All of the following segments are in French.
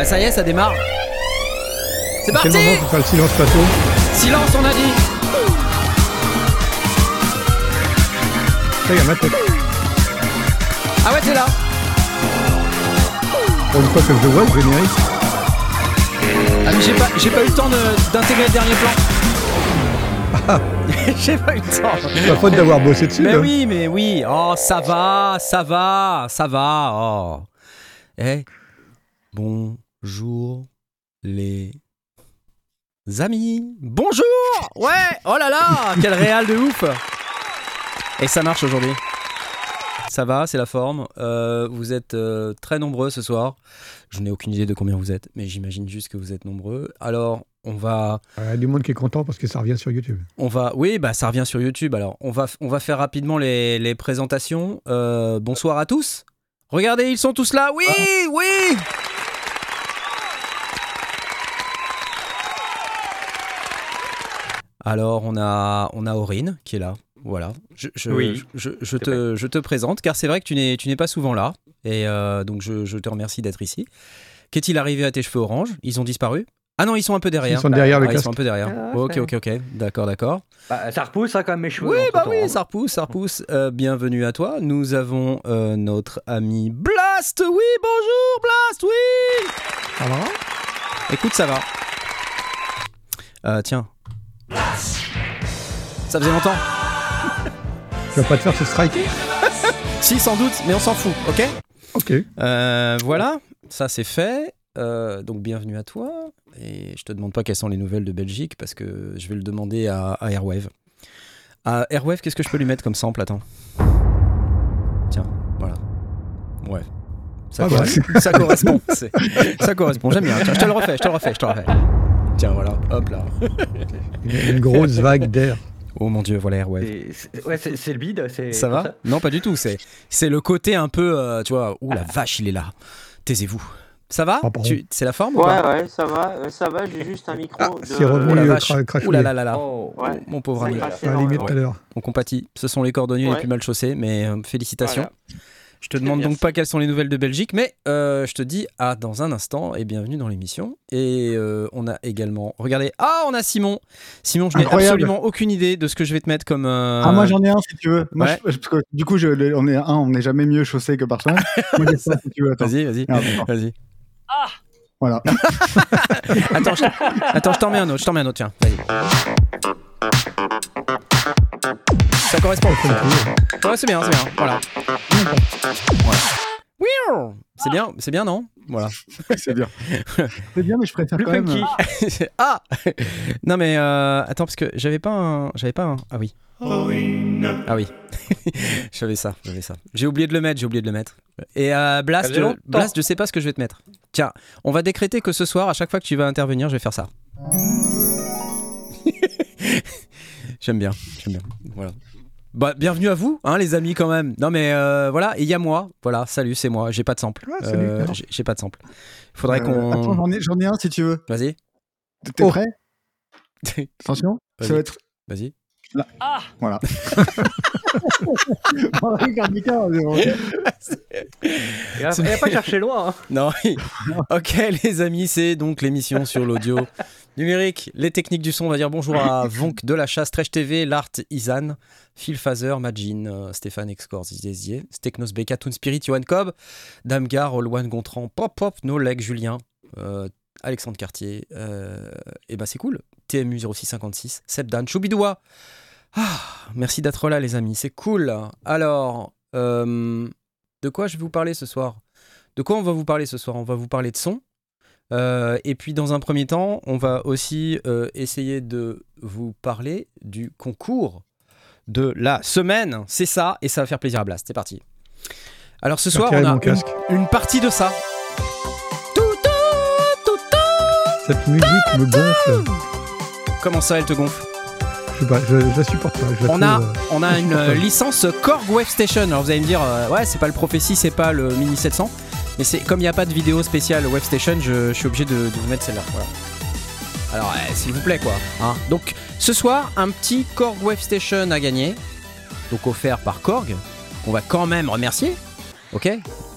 bah ça y est, ça démarre. C'est Quel parti moment pour faire le silence plateau Silence, on a dit Ça y est, ma tête. Ah ouais, t'es là Pour une fois que je vois le générique. Ah mais j'ai pas, j'ai pas eu le temps de- d'intégrer le dernier plan. j'ai pas eu le temps. C'est pas faute d'avoir bossé dessus. Mais là. oui, mais oui. Oh, ça va, ça va, ça va. Oh. Eh, bonjour les amis. Bonjour. Ouais. Oh là là, quel réal de ouf. Et ça marche aujourd'hui. Ça va, c'est la forme. Euh, vous êtes euh, très nombreux ce soir. Je n'ai aucune idée de combien vous êtes, mais j'imagine juste que vous êtes nombreux. Alors, on va Il y a du monde qui est content parce que ça revient sur YouTube. on va, oui, bah ça revient sur YouTube. Alors, on va, on va faire rapidement les, les présentations. Euh, bonsoir à tous. Regardez, ils sont tous là. Oui, oui. Alors, on a, on a Aurine qui est là. Voilà. Je, je, Oui. je, je te, je te présente car c'est vrai que tu n'es, tu n'es pas souvent là. Et euh, donc, je, je te remercie d'être ici. Qu'est-il arrivé à tes cheveux orange? Ils ont disparu? Ah non, ils sont un peu derrière. Ils sont derrière Ah, le ils casque. sont un peu derrière. Ah, ok, ok, ok. D'accord, d'accord. Bah, ça repousse hein, quand même mes cheveux. Oui, bah entre-temps, oui, hein. ça repousse, ça repousse. Euh, bienvenue à toi. Nous avons euh, notre ami Blast. Oui, bonjour Blast, oui. Ça va? Écoute, ça va. Euh, tiens. Ça faisait longtemps Tu vas pas te faire ce striker Si, sans doute, mais on s'en fout, ok Ok. Euh, Voilà, ça c'est fait. Euh, donc bienvenue à toi. Et je te demande pas quelles sont les nouvelles de Belgique parce que je vais le demander à, à Airwave. À Airwave, qu'est-ce que je peux lui mettre comme sample? Attends. Tiens, voilà. Ouais. Ça, Ah corre- bah. ça correspond. Ça correspond. J'aime bien. Tiens, je te le refais, je te le refais, je te le refais. Tiens, voilà. Hop là. Une, grosse vague d'air. Oh mon dieu, voilà Airwave. C'est- Ouais, c'est c'est le bide. c'est- Ça va Non, pas du tout. C'est c'est le côté un peu, euh, tu vois. Ouh la vache, il est là. Taisez-vous. Ça va Ah, C'est la forme ou Ouais, pas ouais, ça va, euh, ça va, j'ai juste un micro. Ah, de... c'est revenu Oh la euh, vache. Ouh là là là là. Oh. Ouais. Mon pauvre ami. crache À la limite énormément. tout à l'heure. On compatit. Ce sont les cordonniers les plus mal chaussés, mais euh, félicitations. Voilà. Je te demande donc pas quelles sont les nouvelles de Belgique, mais euh, je te dis à dans un instant et bienvenue dans l'émission. Et euh, on a également, regardez, ah on a Simon. Simon, je n'ai absolument aucune idée de ce que je vais te mettre comme. euh, Ah, moi j'en ai un si tu veux. Moi, Ouais. je- parce que, du coup, je, on est un, on n'est jamais mieux chaussé que moi, j'ai ça si tu veux. Attends. Vas-y, vas-y, Ah, vas-y. Voilà. Attends, je, attends, je t'en mets un autre, je t'en mets un autre, tiens. Vas-y. Ça correspond. Ouais, c'est bien, c'est bien. Voilà. C'est bien, c'est bien, non? Voilà. C'est bien. C'est bien, mais je préfère Plus quand même. funky. euh, ah Non mais euh, attends parce que j'avais pas un j'avais pas un ah oui ah oui j'avais ça j'avais ça j'ai oublié de le mettre j'ai oublié de le mettre et euh, Blast je. Blast je sais pas ce que je vais te mettre tiens on va décréter que ce soir à chaque fois que tu vas intervenir je vais faire ça j'aime bien j'aime bien voilà bah, bienvenue à vous, hein, les amis, quand même. Non, mais euh, voilà, et il y a moi. Voilà, salut, c'est moi. J'ai pas de sample. Ouais, salut, Euh, j'ai pas de sample. Faudrait euh, qu'on. Attends, j'en ai, un si tu veux. Vas-y, T'es Oh. prêt? Attention. Ça va être. vas-y. Voilà. Mika, euh, Il a, il a pas cherché loin. hein. Non. ok, les amis, c'est donc l'émission sur l'audio numérique, les techniques du son. On va dire bonjour à Vonk de la chasse, Trèche TV, L'Art, Isan, Phil Fazer, Majin, euh, Stéphane Excor, Zizier, Steknos Beka, Toon Spirit, Johan Cobb, Damgar, Olwan Gontran, Pop Pop, Noleg, Julien, euh, Alexandre Cartier. euh, et bah c'est cool. TMU 0656, Sebdan, Choubidoua. Ah, merci d'être là, les amis. C'est cool. Alors, euh, de quoi je vais vous parler ce soir? De quoi on va vous parler ce soir? On va vous parler de son. Euh, et puis dans un premier temps, on va aussi euh, essayer de vous parler du concours de la semaine. C'est ça, et ça va faire plaisir à Blast. C'est parti. Alors ce soir, on a une, une partie de ça. Cette musique me gonfle. Comment ça, elle te gonfle? Sais pas, je, je la supporte pas. Je la On trouve, a, euh, on a une euh, licence Korg Wave Station. Alors vous allez me dire, euh, ouais, c'est pas le Prophecy, c'est pas le Mini 700. Mais c'est comme il n'y a pas de vidéo spéciale Wave Station, je, je suis obligé de, de vous mettre celle-là. Voilà. Alors, euh, s'il vous plaît, quoi. hein. Donc, ce soir, un petit Korg Wave Station à gagner. Donc, offert par Korg. On va quand même remercier. Ok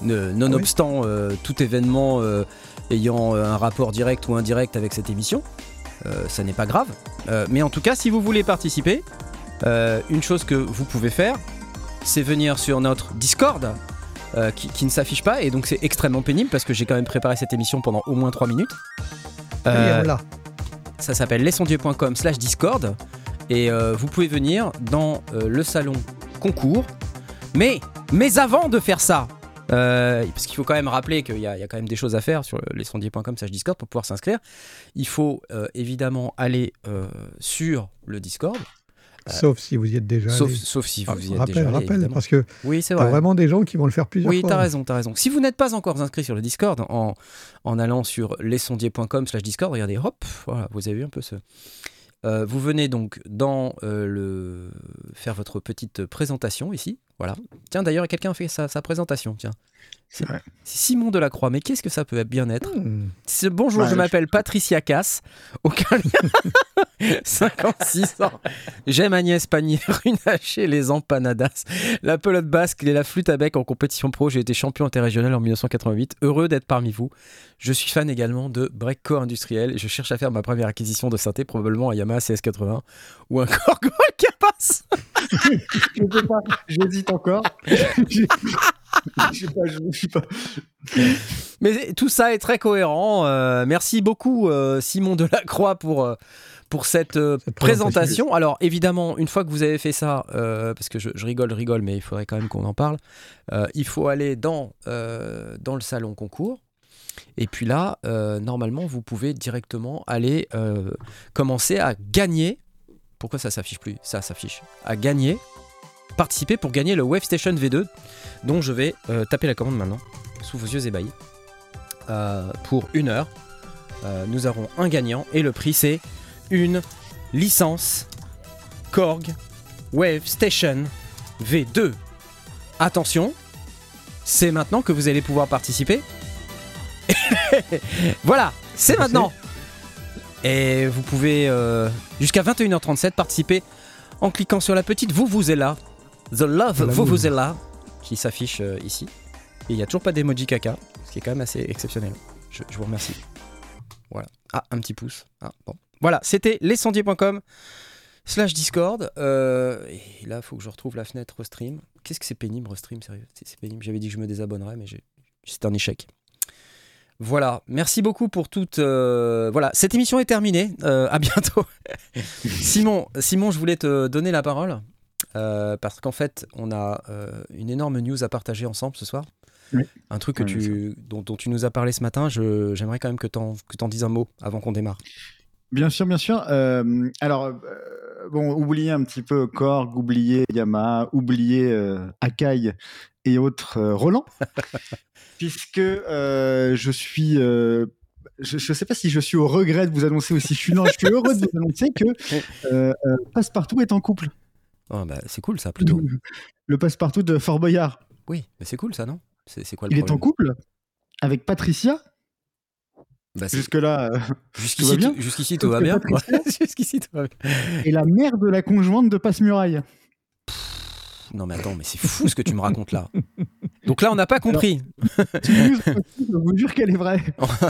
Nonobstant euh, tout événement euh, ayant un rapport direct ou indirect avec cette émission, euh, ça n'est pas grave. Euh, mais en tout cas, si vous voulez participer, euh, une chose que vous pouvez faire, c'est venir sur notre Discord. euh, qui, qui ne s'affiche pas et donc c'est extrêmement pénible parce que j'ai quand même préparé cette émission pendant au moins 3 minutes. Et voilà. ça s'appelle lesondiers.com slash discord et vous pouvez venir dans le salon concours mais mais avant de faire ça euh, parce qu'il faut quand même rappeler qu'il y, a il y a quand même des choses à faire sur lesondiers.com slash discord pour pouvoir s'inscrire il faut euh, évidemment aller euh, sur le discord Sauf si vous y êtes déjà sauf, allé. sauf si Ah, vous y êtes rappel, déjà allé, rappel, évidemment. parce que oui c'est vrai vraiment des gens qui vont le faire plusieurs oui, fois. t'as raison, t'as raison. Si vous n'êtes pas encore inscrit sur le Discord, en, en allant sur lesondiers.com slash Discord, regardez, hop, voilà, vous avez vu un peu ce... Euh, vous venez donc dans euh, le... faire votre petite présentation ici, voilà. Tiens, d'ailleurs, quelqu'un fait sa, sa présentation, tiens. C'est Simon Delacroix, mais qu'est-ce que ça peut bien être Hmm. C'est- Bonjour, Ouais, je je- m'appelle Patricia Cass. Aucun lien. 56 ans. J'aime Agnès Pannier-Runacher, les empanadas, la pelote basque et la flûte à bec en compétition pro. J'ai été champion interrégional en 1988. Heureux d'être parmi vous. Je suis fan également de breakcore industriel et je cherche à faire ma première acquisition de synthé, probablement un Yamaha CS80 ou un Korg Capas. Je sais pas, j'hésite encore. Je sais pas, je sais pas. Mais tout ça est très cohérent. Euh, merci beaucoup euh, Simon Delacroix pour, euh, pour cette, euh, Cette présentation. Alors évidemment, une fois que vous avez fait ça, parce que je, je rigole, je rigole, mais il faudrait quand même qu'on en parle, il faut aller dans, dans le salon concours. Et puis là, normalement, vous pouvez directement aller commencer à gagner. Pourquoi ça s'affiche plus? Ça s'affiche. À gagner. Participer pour gagner le Wave Station V2, dont je vais euh, taper la commande maintenant, sous vos yeux ébahis. Euh, pour une heure. Euh, nous aurons un gagnant et le prix c'est une licence Korg Wave Station V2. Attention, c'est maintenant que vous allez pouvoir participer. voilà, c'est maintenant. Et vous pouvez jusqu'à 21h37 participer en cliquant sur la petite vous vous êtes là, The Love La vous boule. vous êtes là, qui s'affiche euh, ici. Et il n'y a toujours pas d'emoji caca, ce qui est quand même assez exceptionnel. Je, je vous remercie. Voilà. Ah, un petit pouce. Ah, bon. Voilà, c'était lescendiers.com slash Discord. Euh, et là, il faut que je retrouve la fenêtre Restream. Qu'est-ce que c'est pénible, Restream, sérieux? C'est pénible. J'avais dit que je me désabonnerais, mais c'est un échec. Voilà, merci beaucoup pour toute. euh, Voilà, cette émission est terminée. Euh, à bientôt. Simon, Simon, je voulais te donner la parole euh, parce qu'en fait, on a euh, une énorme news à partager ensemble ce soir. Oui. Un truc que Oui, tu, dont, dont tu nous as parlé ce matin. J'aimerais quand même que tu en, dises un mot avant qu'on démarre. Bien sûr, bien sûr. Euh, alors, euh, bon, oubliez un petit peu Korg, oubliez Yamaha, oubliez euh, Akai et autres Roland, puisque je suis. je ne sais pas si je suis au regret de vous annoncer aussi. Je suis, non, je suis heureux de vous annoncer que euh, euh, Passepartout est en couple. Oh, bah, c'est cool ça, plutôt. Le Passepartout de Fort Boyard. Oui, mais c'est cool ça, non? C'est quoi le Il est en couple avec Patricia? Bah, Jusque-là, euh, Jusqu'ici, tout va bien jusqu'ici, tout va bien. Jusqu'ici, tout va bien. et la mère de la conjointe de Passe-Muraille. Non, mais attends, mais c'est fou ce que tu me racontes là. Donc là, on n'a pas compris. je vous jure qu'elle est vraie.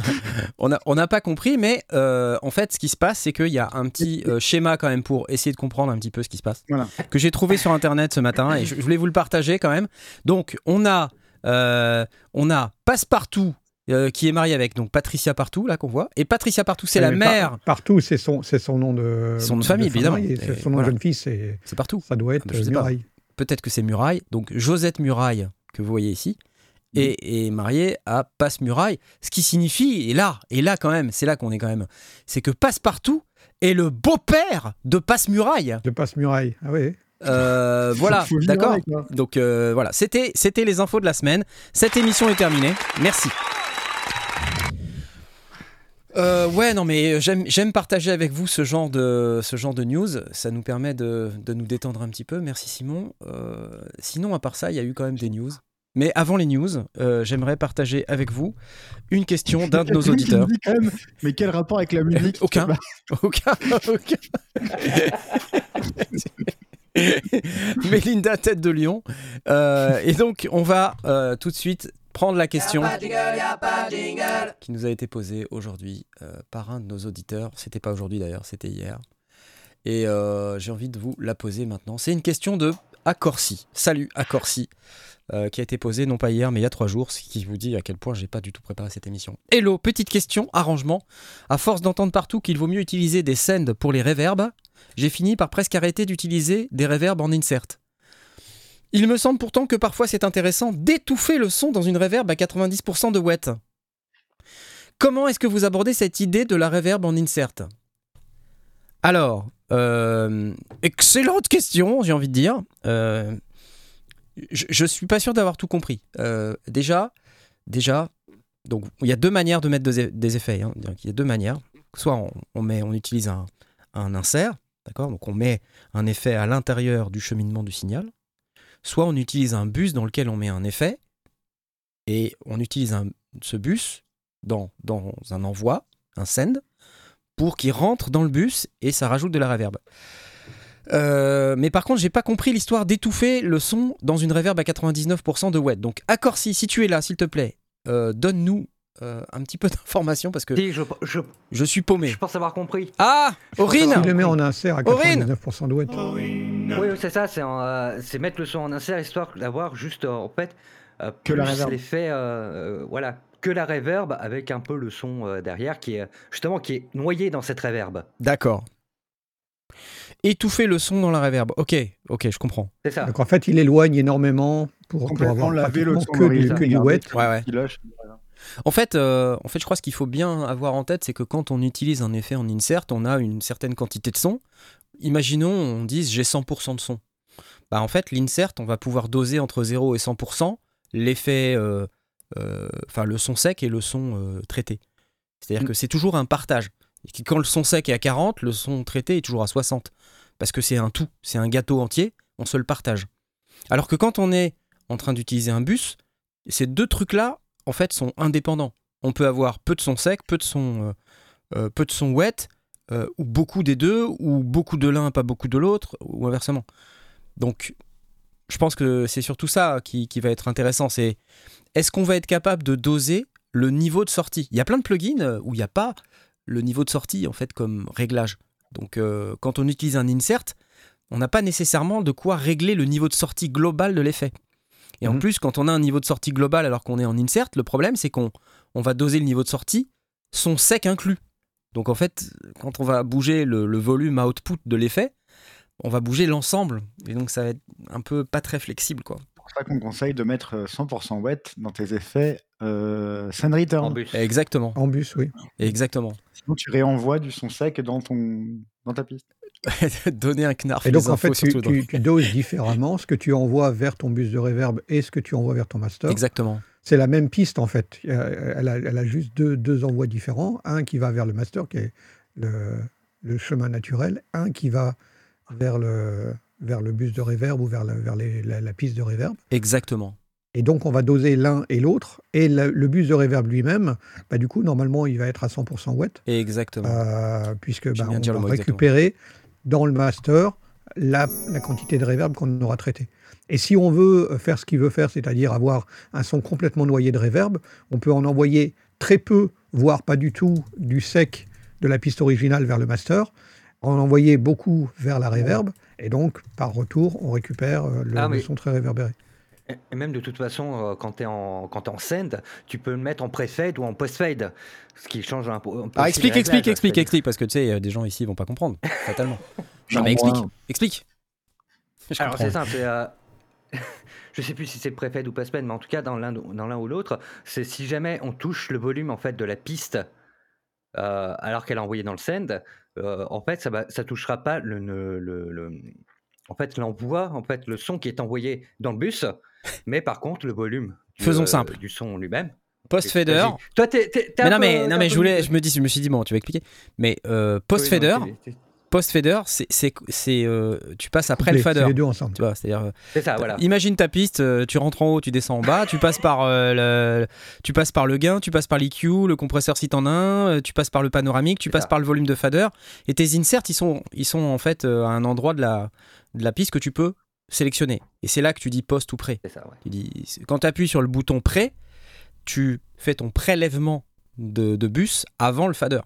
On n'a on pas compris, mais euh, en fait, ce qui se passe, c'est qu'il y a un petit euh, schéma quand même pour essayer de comprendre un petit peu ce qui se passe, Voilà. que j'ai trouvé sur Internet ce matin et je, je voulais vous le partager quand même. Donc, on a, euh, on a Passepartout euh, qui est marié avec donc Patricia Partout là qu'on voit, et Patricia Partout, c'est la par- mère. partout, c'est son, c'est son nom de. Son nom de famille, évidemment. c'est son nom voilà. de jeune fille, c'est, C'est partout. ça doit être je sais euh, pas. Muraille. Peut-être que c'est Muraille, donc Josette Muraille, que vous voyez ici, et est mariée à Passe Muraille, ce qui signifie, et là, et là quand même, c'est là qu'on est quand même, c'est que Passepartout est le beau-père de Passe Muraille. De passe Muraille. Ah oui. Euh, voilà, d'accord quoi. Donc euh, voilà, c'était c'était les infos de la semaine. Cette émission est terminée. Merci. Euh, ouais, non, mais j'aime j'aime partager avec vous ce genre de ce genre de news. Ça nous permet de, de nous détendre un petit peu. Merci Simon. Euh, sinon, à part ça, il y a eu quand même des news. Mais avant les news, euh, j'aimerais partager avec vous une question d'un de nos auditeurs. dit quand même, mais quel rapport avec la musique Aucun. Aucun, aucun. Mélinda, tête de lion. Euh, et donc, on va euh, tout de suite prendre la question qui nous a été posée aujourd'hui euh, par un de nos auditeurs. C'était pas aujourd'hui d'ailleurs, c'était hier. Et euh, j'ai envie de vous la poser maintenant. C'est une question de Accorsi. Salut Accorsi. euh, qui a été posée non pas hier mais il y a trois jours, ce qui vous dit à quel point j'ai pas du tout préparé cette émission. Hello, petite question, arrangement. À force d'entendre partout qu'il vaut mieux utiliser des sends pour les reverbs, j'ai fini par presque arrêter d'utiliser des reverbs en insert. Il me semble pourtant que parfois c'est intéressant d'étouffer le son dans une reverb à 90% de wet. Comment est-ce que vous abordez cette idée de la reverb en insert? Alors, euh, excellente question, j'ai envie de dire. Euh, je, je suis pas sûr d'avoir tout compris. Euh, déjà, déjà, donc il y a deux manières de mettre des, effets. hein. Il y a deux manières. Soit on, on met, on utilise un, un insert, d'accord? Donc on met un effet à l'intérieur du cheminement du signal. Soit on utilise un bus dans lequel on met un effet et on utilise un- ce bus dans, dans un envoi, un send, pour qu'il rentre dans le bus et ça rajoute de la reverb. Euh, mais par contre, j'ai pas compris l'histoire d'étouffer le son dans une reverb à 99% de wet. Donc, Accorsi, si tu es là, s'il te plaît, euh, donne-nous euh, un petit peu d'informations parce que Si, je, je, je suis paumé. je pense avoir compris. Ah Aurine Il le met en insert à Aurine 99% de wet. Oui, oui, c'est ça, c'est euh, c'est mettre le son en insert histoire d'avoir juste euh, en fait euh, Que la l'effet, euh, euh, voilà, que la reverb avec un peu le son euh, derrière qui est justement qui est noyé dans cette reverb. D'accord. Étouffer le son dans la reverb. Ok, ok, je comprends. C'est ça. Donc en fait, il éloigne énormément pour, pour avoir laver le son que que du. Ouais, ouais. En fait, euh, en fait, je crois ce qu'il faut bien avoir en tête, c'est que quand on utilise un effet en insert, on a une certaine quantité de son. Imaginons, on dise j'ai 100% de son. Bah, en fait, l'insert, on va pouvoir doser entre 0 et 100% l'effet, euh, euh, enfin le son sec et le son traité. C'est-à-dire Mm. que c'est toujours un partage. Et Quand le son sec est à 40, le son traité est toujours à 60. Parce que c'est un tout, c'est un gâteau entier, on se le partage. Alors que quand on est en train d'utiliser un bus, ces deux trucs-là, en fait, sont indépendants. On peut avoir peu de son sec, peu de son, euh, euh, wet, euh, ou beaucoup des deux, ou beaucoup de l'un, pas beaucoup de l'autre, ou inversement. Donc, je pense que c'est surtout ça qui, va être intéressant. C'est est-ce qu'on va être capable de doser le niveau de sortie? Il y a plein de plugins où il n'y a pas le niveau de sortie en fait comme réglage. Donc, quand on utilise un insert, on n'a pas nécessairement de quoi régler le niveau de sortie global de l'effet. Et en Mhm. plus, quand on a un niveau de sortie global alors qu'on est en insert, le problème c'est qu'on on va doser le niveau de sortie, son sec inclus. Donc en fait, quand on va bouger le, le volume output de l'effet, on va bouger l'ensemble. Et donc ça va être un peu pas très flexible quoi. C'est pour ça qu'on conseille de mettre euh, 100% wet dans tes effets euh, send return. En bus. Exactement. En bus, oui. Exactement. Sinon, tu réenvoies du son sec dans, ton, dans ta piste. Donner un knarf Et donc les en fait, tu, doses différemment ce que tu envoies vers ton bus de reverb et ce que tu envoies vers ton master. Exactement. C'est la même piste en fait. Euh, Elle a, elle a juste deux, deux envois différents. Un qui va vers le master, qui est le, le chemin naturel. Un qui va vers le, vers le bus de reverb ou vers, la, vers les- la, la piste de reverb. Exactement. Et donc on va doser l'un et l'autre. Et le, le bus de reverb lui-même, bah, du coup, normalement, il va être à 100% wet. Exactement. Euh, puisque bah, on va exactement. Dans le master la, la quantité de reverb qu'on aura traité. Et si on veut faire ce qu'il veut faire, c'est-à-dire avoir un son complètement noyé de reverb, on peut en envoyer très peu, voire pas du tout, du sec de la piste originale vers le master, en envoyer beaucoup vers la reverb, et donc par retour, on récupère euh, le, Ah, le son très réverbéré. Et- même de toute façon, euh, quand tu es en quand t'es en send, tu peux le mettre en pre-fade ou en post-fade, ce qui change un peu. un peu Ah, explique, explique, explique, explique, parce que tu sais, euh, des gens ici vont pas comprendre, fatalement. Non, mais explique, explique. Je Alors c'est simple. c'est, euh, je sais plus si c'est préfet ou pas mais en tout cas dans l'un dans l'un ou l'autre, c'est si jamais on touche le volume en fait de la piste euh, alors qu'elle est envoyée dans le send, euh, en fait ça va, ça touchera pas le, le, le- le- en fait l'envoi, en fait le son qui est envoyé dans le bus, mais par contre le volume. du, Faisons euh, simple. Du son lui-même. Post-fader. Toi t'es, t'es- t'es Mais un non, peu- mais, non, mais je, voulais, je me dis, je me suis dit, bon, tu vas expliquer. Mais euh, Oui, post-fader, post-fader, c'est, c'est, c'est, euh, tu passes après Couplé, le fader. c'est les deux ensemble. Tu vois, c'est-à-dire, euh, C'est ça, voilà. imagine ta piste, euh, tu rentres en haut, tu descends en bas, tu passes par euh, le, tu passes par le gain, tu passes par l'EQ, le compresseur si t'en as un, tu passes par le panoramique, tu C'est passes ça. par le volume de fader, et tes inserts, ils sont, ils sont en fait euh, à un endroit de la, de la piste que tu peux sélectionner. Et c'est là que tu dis post ou ça, ouais. Tu dis, quand tu appuies sur le bouton pré, tu fais ton prélèvement de, de bus avant le fader.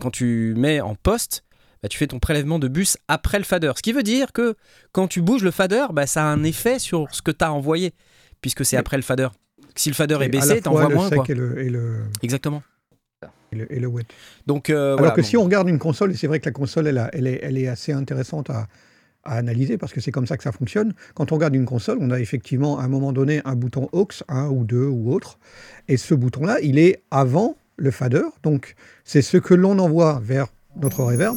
Quand tu mets en poste, bah, tu fais ton prélèvement de bus après le fader. Ce qui veut dire que quand tu bouges le fader, bah, ça a un effet sur ce que tu as envoyé, puisque c'est après le fader. Si le fader est baissé, t'envoies moins. sec Quoi. Et, le, et, le, Exactement. et le- et le wet. Donc, euh, Alors voilà, que bon. si on regarde une console, et c'est vrai que la console, elle, a- elle est, elle est assez intéressante à, à analyser parce que c'est comme ça que ça fonctionne. Quand on regarde une console, on a effectivement à un moment donné un bouton aux, un ou deux ou autre, et ce bouton-là, il est avant le fader, donc c'est ce que l'on envoie vers notre reverb.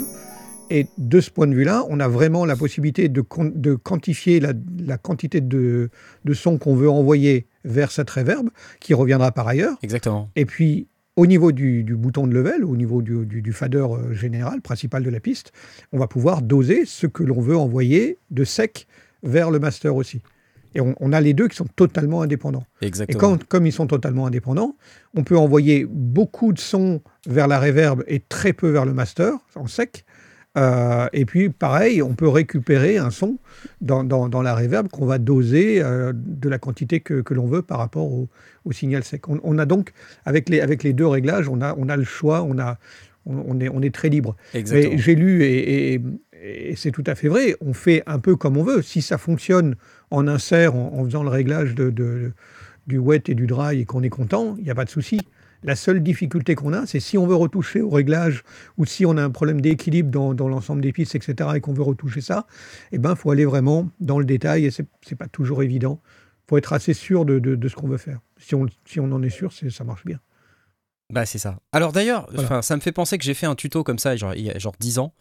Et de ce point de vue-là, on a vraiment la possibilité de, quantifier la, la quantité de, de son qu'on veut envoyer vers cette reverb, qui reviendra par ailleurs. Exactement. Et puis, au niveau du, du bouton de level, au niveau du, du- du fader euh, général, principal de la piste, on va pouvoir doser ce que l'on veut envoyer de sec vers le master aussi. Et on, on a les deux qui sont totalement indépendants. Et Exactement. quand, comme ils sont totalement indépendants, on peut envoyer beaucoup de sons vers la reverb et très peu vers le master, en sec. Euh, et puis, pareil, on peut récupérer un son dans, dans- dans la reverb qu'on va doser euh, de la quantité que, que l'on veut par rapport au, au signal sec. On, on a donc, avec les, avec les deux réglages, on a, on a le choix, on, a, on, on est, on est très libre. Exactement. J'ai lu, et, et- et c'est tout à fait vrai, on fait un peu comme on veut. Si ça fonctionne en insert, en, en faisant le réglage de, de- du wet et du dry et qu'on est content, il n'y a pas de souci. La seule difficulté qu'on a, c'est si on veut retoucher au réglage ou si on a un problème d'équilibre dans, l'ensemble des pistes, etc., et qu'on veut retoucher ça, eh ben, faut aller vraiment dans le détail et c'est pas toujours évident. faut être assez sûr de, ce qu'on veut faire. Si on, si on en est sûr, ça marche bien. Bah c'est ça. Alors d'ailleurs, Voilà. ça me fait penser que j'ai fait un tuto comme ça genre, il y a genre 10 ans.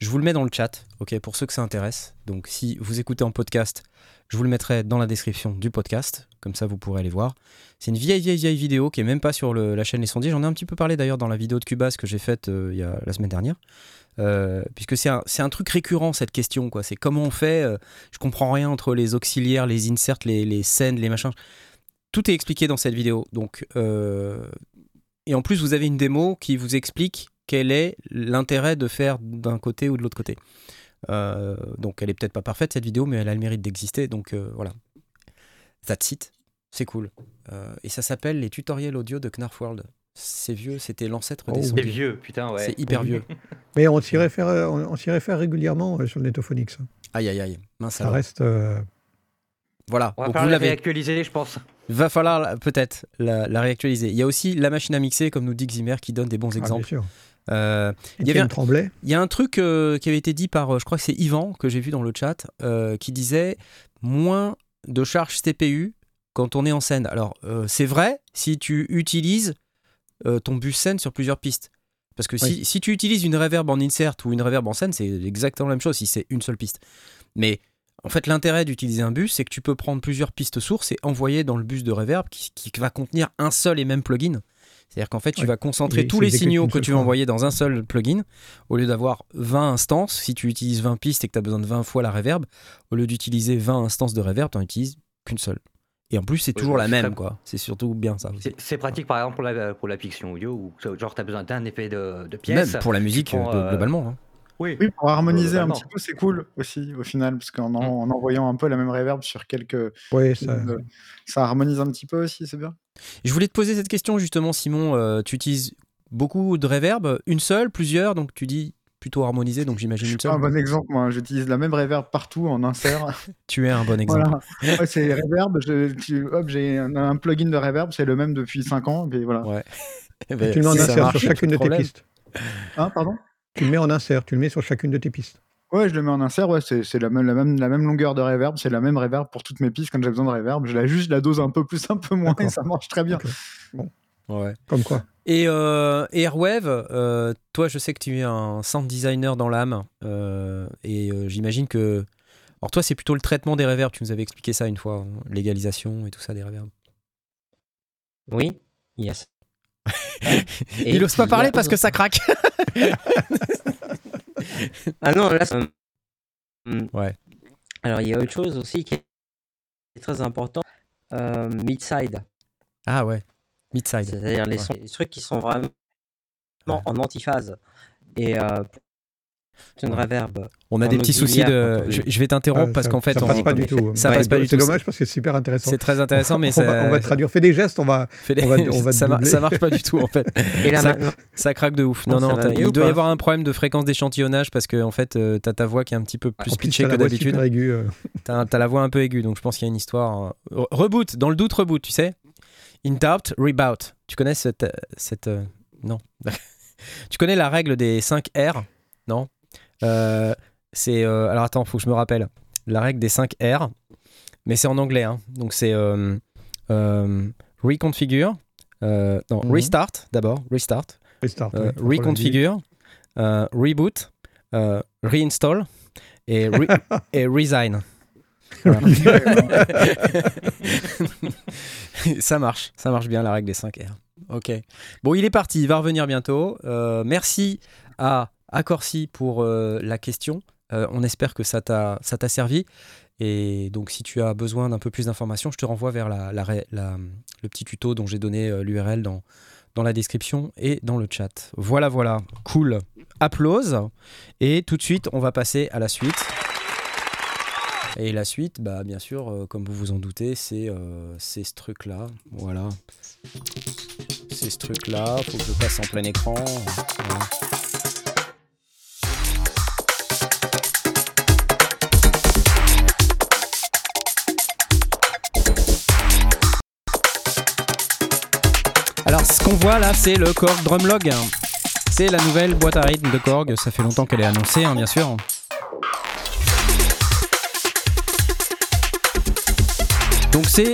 Je vous le mets dans le chat, ok, pour ceux que ça intéresse. Donc si vous écoutez en podcast, je vous le mettrai dans la description du podcast, comme ça vous pourrez aller voir. C'est une vieille vieille vieille vidéo qui est même pas sur le- la chaîne Les Sondiers. J'en ai un petit peu parlé d'ailleurs dans la vidéo de Cubase que j'ai faite euh, il y a la semaine dernière. Euh, puisque c'est un, un truc récurrent cette question quoi. C'est comment on fait. euh, je comprends rien entre les auxiliaires, les inserts, les, les scènes, les machins. Tout est expliqué dans cette vidéo. Donc euh, et en plus, vous avez une démo qui vous explique quel est l'intérêt de faire d'un côté ou de l'autre côté. Euh, donc, elle est peut-être pas parfaite cette vidéo, mais elle a le mérite d'exister. Donc euh, voilà. That's it. C'est cool. Euh, et ça s'appelle les tutoriels audio de Knarf World. C'est vieux, c'était l'ancêtre des Oh. C'est sondiers. vieux, putain, ouais. C'est hyper vieux. Mais on s'y réfère, on, on s'y réfère régulièrement euh, sur le Netophonix. Aïe aïe aïe. Mince Ça alors. reste. euh, Voilà. On va Donc vous la l'avez. réactualiser, je pense. Va falloir peut-être la, la réactualiser. Il y a aussi la machine à mixer, comme nous dit Ximer, qui donne des bons ah, bien exemples. sûr. Euh, Il y Étienne avait un- Tremblay. Il y a un truc euh, qui avait été dit par, euh, je crois que c'est Yvan, que j'ai vu dans le chat, euh, qui disait moins de charge CPU quand on est en scène. Alors, c'est vrai si tu utilises ton bus scène sur plusieurs pistes. Parce que si, Oui. si tu utilises une reverb en insert ou une reverb en scène, c'est exactement la même chose si c'est une seule piste. Mais en fait, l'intérêt d'utiliser un bus, c'est que tu peux prendre plusieurs pistes sources et envoyer dans le bus de reverb qui, qui va contenir un seul et même plugin. C'est-à-dire qu'en fait, tu vas concentrer tous les signaux que tu vas envoyer dans un seul plugin, au lieu d'avoir 20 instances. Si tu utilises 20 pistes et que tu as besoin de 20 fois la reverb, au lieu d'utiliser 20 instances de reverb, tu n'en utilises qu'une seule. Et en plus, c'est toujours la même, très- quoi. C'est surtout bien ça. C'est- pratique, par exemple, pour la, pour la fiction audio, où genre, tu as besoin d'un effet de, de pièce. Même pour la musique, prends, euh, globalement. hein. Oui. Oui, pour harmoniser un petit peu, c'est cool aussi au final, parce qu'en en, en envoyant un peu la même reverb sur quelques. Ouais, ça, euh, ça harmonise un petit peu aussi, c'est bien. Je voulais te poser cette question justement, Simon. Euh, tu utilises beaucoup de reverb, une seule, plusieurs, donc tu dis plutôt harmonisé, donc j'imagine une pas un seule. bon exemple, moi. J'utilise la même reverb partout en insert. Tu es un bon exemple. voilà. Ouais, c'est reverb. je- tu- hop, j'ai un, un plugin de reverb, c'est le même depuis 5 ans. Et puis voilà. Ouais. Ben, tu mets en si insert sur chacune de tes pistes. Hein, pardon? Tu le mets en insert, tu le mets sur chacune de tes pistes. Ouais, je le mets en insert. Ouais, c'est la même, la, même, la même longueur de reverb. C'est la même reverb pour toutes mes pistes quand j'ai besoin de reverb. Je la juste la dose un peu plus, un peu moins et ça marche très bien. Ok. Ouais. Comme quoi. Et euh, Airwave, euh, toi, je sais que tu es un sound designer dans l'âme, euh, et euh, j'imagine que. Alors, toi, c'est plutôt le traitement des reverbs, tu nous avais expliqué ça une fois, hein, légalisation et tout ça des reverbs. Oui, yes. Il ose pas parler parce que ça craque. Ah non, là, ça... Hmm. Ouais. Alors, il y a autre chose aussi qui est très important. Euh, mid-side, ah ouais, mid-side. c'est-à-dire les, Ouais. trucs qui sont vraiment en antiphase. Et euh, C'est une reverb. On a des petits soucis de. Je, je vais t'interrompre Ah, parce ça- qu'en fait, ça on- passe pas du tout. Ça Ouais, passe pas du C'est tout. dommage parce que c'est super intéressant. C'est très intéressant, mais on, ça, va, on va traduire. Fais des gestes, on va. fait des- on va- on va ça, mar- ça marche pas du tout en fait. Et là Ça- Ça craque de ouf. Bon, Non, ça non, mieux il doit y avoir un problème de fréquence d'échantillonnage parce que en fait, euh, t'as ta voix qui est un petit peu plus plus, pitchée que d'habitude. euh. T'as la voix un peu aiguë, donc je pense qu'il y a une histoire. euh, re- Reboot, dans le doute, reboot, tu sais. In doubt, reboot. Tu connais cette. cette Non. tu connais la règle des 5 R Non? C'est. euh, alors attends, faut que je me rappelle. La règle des 5 R, mais c'est en anglais. hein. Donc c'est. euh, euh, reconfigure. euh, non, Mhm. restart d'abord. Restart. Restart, euh, oui, reconfigure. euh, reboot. euh, reinstall. Et, re- et resign. Ça marche, ça marche bien la règle des 5 R. Ok. Bon, il est parti, il va revenir bientôt. Euh, merci à Accorsi pour euh, la question. Euh, on espère que ça t'a servi. Et donc, si tu as besoin d'un peu plus d'informations, je te renvoie vers la, le petit tuto dont j'ai donné euh, l'URL dans, dans la description et dans le chat. Voilà, voilà. Cool. Applause. Et tout de suite, on va passer à la suite. Et la suite, bah, bien sûr, comme vous vous en doutez, c'est euh, ce truc-là. Voilà. C'est ce truc-là. Faut que je passe en plein écran. Voilà. Alors, ce qu'on voit là, c'est le Korg Drumlog. C'est la nouvelle boîte à rythme de Korg. Ça fait longtemps qu'elle est annoncée, hein, bien sûr. Donc c'est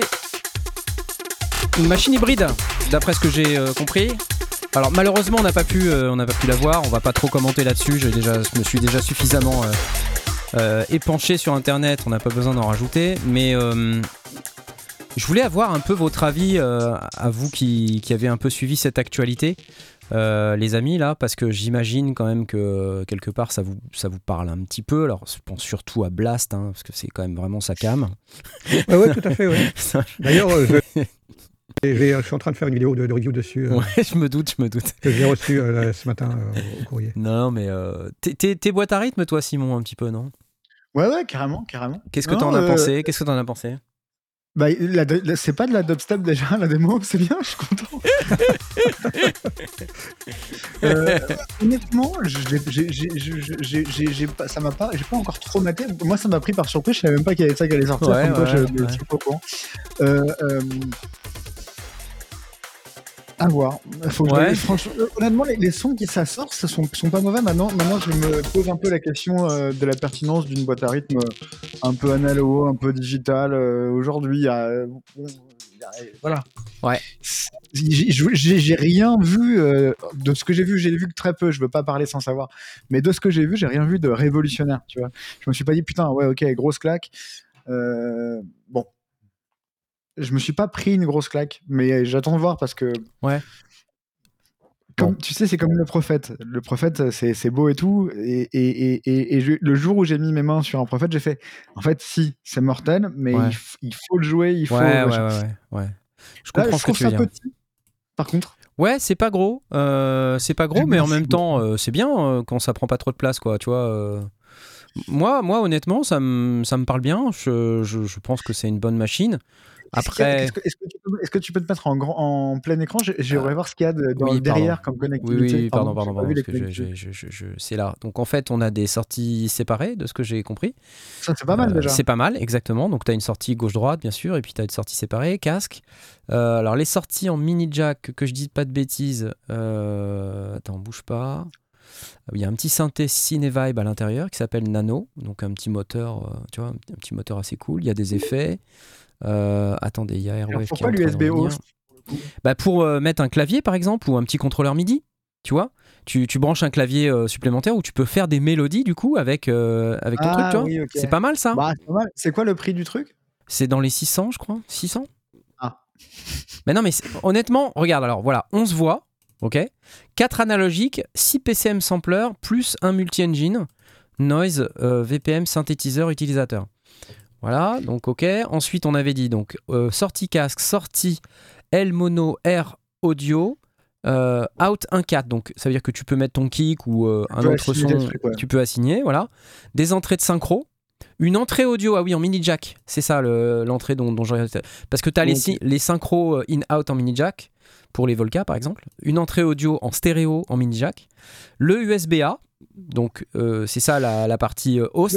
une machine hybride, d'après ce que j'ai euh, compris. Alors malheureusement on n'a pas pu, euh, on n'a la voir. On va pas trop commenter là-dessus. Je me suis déjà suffisamment euh, épanché sur Internet. On n'a pas besoin d'en rajouter. Mais je voulais avoir un peu votre avis euh, à vous qui, qui avez un peu suivi cette actualité. euh, les amis là parce que j'imagine quand même que quelque part ça vous, ça vous parle un petit peu alors je pense surtout à Blast hein, parce que c'est quand même vraiment sa cam Ouais, ouais, tout à fait, ouais. D'ailleurs, euh, je... je suis en train de faire une vidéo de, de review dessus euh, Ouais, je me doute, je me doute. que j'ai euh, là, ce matin euh, au courrier. Non, mais euh, t'es- boîte à rythme, toi, Simon, un petit peu, non? Ouais, ouais, carrément, carrément. Qu'est-ce que t'en as pensé? Qu'est-ce que t'en as pensé? Bah, c'est pas de la dubstep déjà, la démo, c'est bien, je suis content. Euh, honnêtement, j'ai- pas- ça m'a pas, j'ai pas encore trop maté. Moi, ça m'a pris par surprise, je savais même pas qu'il y avait ça qui allait sortir. Ouais, comme ouais, ouais. je. Euh, euh, à voir. Faut que je- Ouais. franchement, euh, honnêtement, les, les sons qui ça sort, ce sont, sont pas mauvais. Maintenant, maintenant, je me pose un peu la question euh, de la pertinence d'une boîte à rythme euh, un peu analogue, un peu digital. euh, Aujourd'hui, il y a, euh, voilà. Ouais. J'ai- rien vu euh, de ce que j'ai vu. J'ai vu que très peu. Je veux pas parler sans savoir. Mais de ce que j'ai vu, j'ai rien vu de révolutionnaire. Tu vois. Je me suis pas dit putain, ouais, ok, grosse claque. Euh, je me suis pas pris une grosse claque, mais j'attends de voir parce que. Ouais. Comme. Tu sais, c'est comme le prophète. Le prophète, c'est beau et tout. Et, et, et, et, et je- le jour où j'ai mis mes mains sur un prophète, j'ai fait en fait, si, c'est mortel, mais Ouais. il, faut le jouer, il faut. Ouais, ouais, ouais, ouais. Je Là, comprends je ce que tu veux dire. petit. Par contre, Ouais, c'est pas gros. euh, c'est pas gros, mais en même temps, euh, c'est bien euh, quand ça prend pas trop de place, quoi. Tu vois. euh. Moi, moi, honnêtement, ça me ça parle bien. Je, je, je pense que c'est une bonne machine. Après, Est-ce que, est-ce que tu peux- est-ce que tu peux te mettre en, grand, en plein écran? J'ai- J'aimerais voir ce qu'il y a de- dans, oui, pardon. derrière comme Oui, connectivité. oui, pardon, j'ai pardon, pardon, je- c'est là. Donc en fait, on a des sorties séparées de ce que j'ai compris. Ça, c'est pas mal Euh, déjà. C'est pas mal, exactement. Donc tu as une sortie gauche-droite, bien sûr, et puis tu as une sortie séparée, casque. Euh, alors les sorties en mini jack, que je dise pas de bêtises. euh, Attends, bouge pas. Ah oui, Il y a un petit synthé Cinevibe à l'intérieur qui s'appelle Nano, donc un petit moteur, euh, tu vois, un petit moteur assez cool. Il y a des effets. Euh, attendez, il y a Airwave pourquoi l'USB host Bah pour euh, mettre un clavier par exemple ou un petit contrôleur MIDI, tu vois. Tu, tu branches un clavier euh, supplémentaire où tu peux faire des mélodies du coup avec, euh, avec ton Ah, truc, oui, ok. C'est pas mal ça. Bah, c'est quoi le prix du truc? C'est dans les 600, je crois. 600 Ah. Mais non, mais honnêtement, regarde, alors voilà, 11 voix, ok? 4 analogiques, 6 PCM samplers, plus un multi-engine, noise, euh, VPM, synthétiseur, utilisateur. Voilà, donc ok. Ensuite, on avait dit donc euh, sortie casque, sortie L mono R audio, Euh, out 1.4, donc ça veut dire que tu peux mettre ton kick ou euh, un autre son, des trucs, ouais. tu peux assigner, voilà. Des entrées de synchro, une entrée audio, ah oui, en mini jack, c'est ça le- l'entrée dont, dont je. Parce que tu as les, les synchros in-out en mini jack, pour les Volca par exemple, une entrée audio en stéréo en mini jack, le USB-A, donc euh, c'est ça la, la partie host.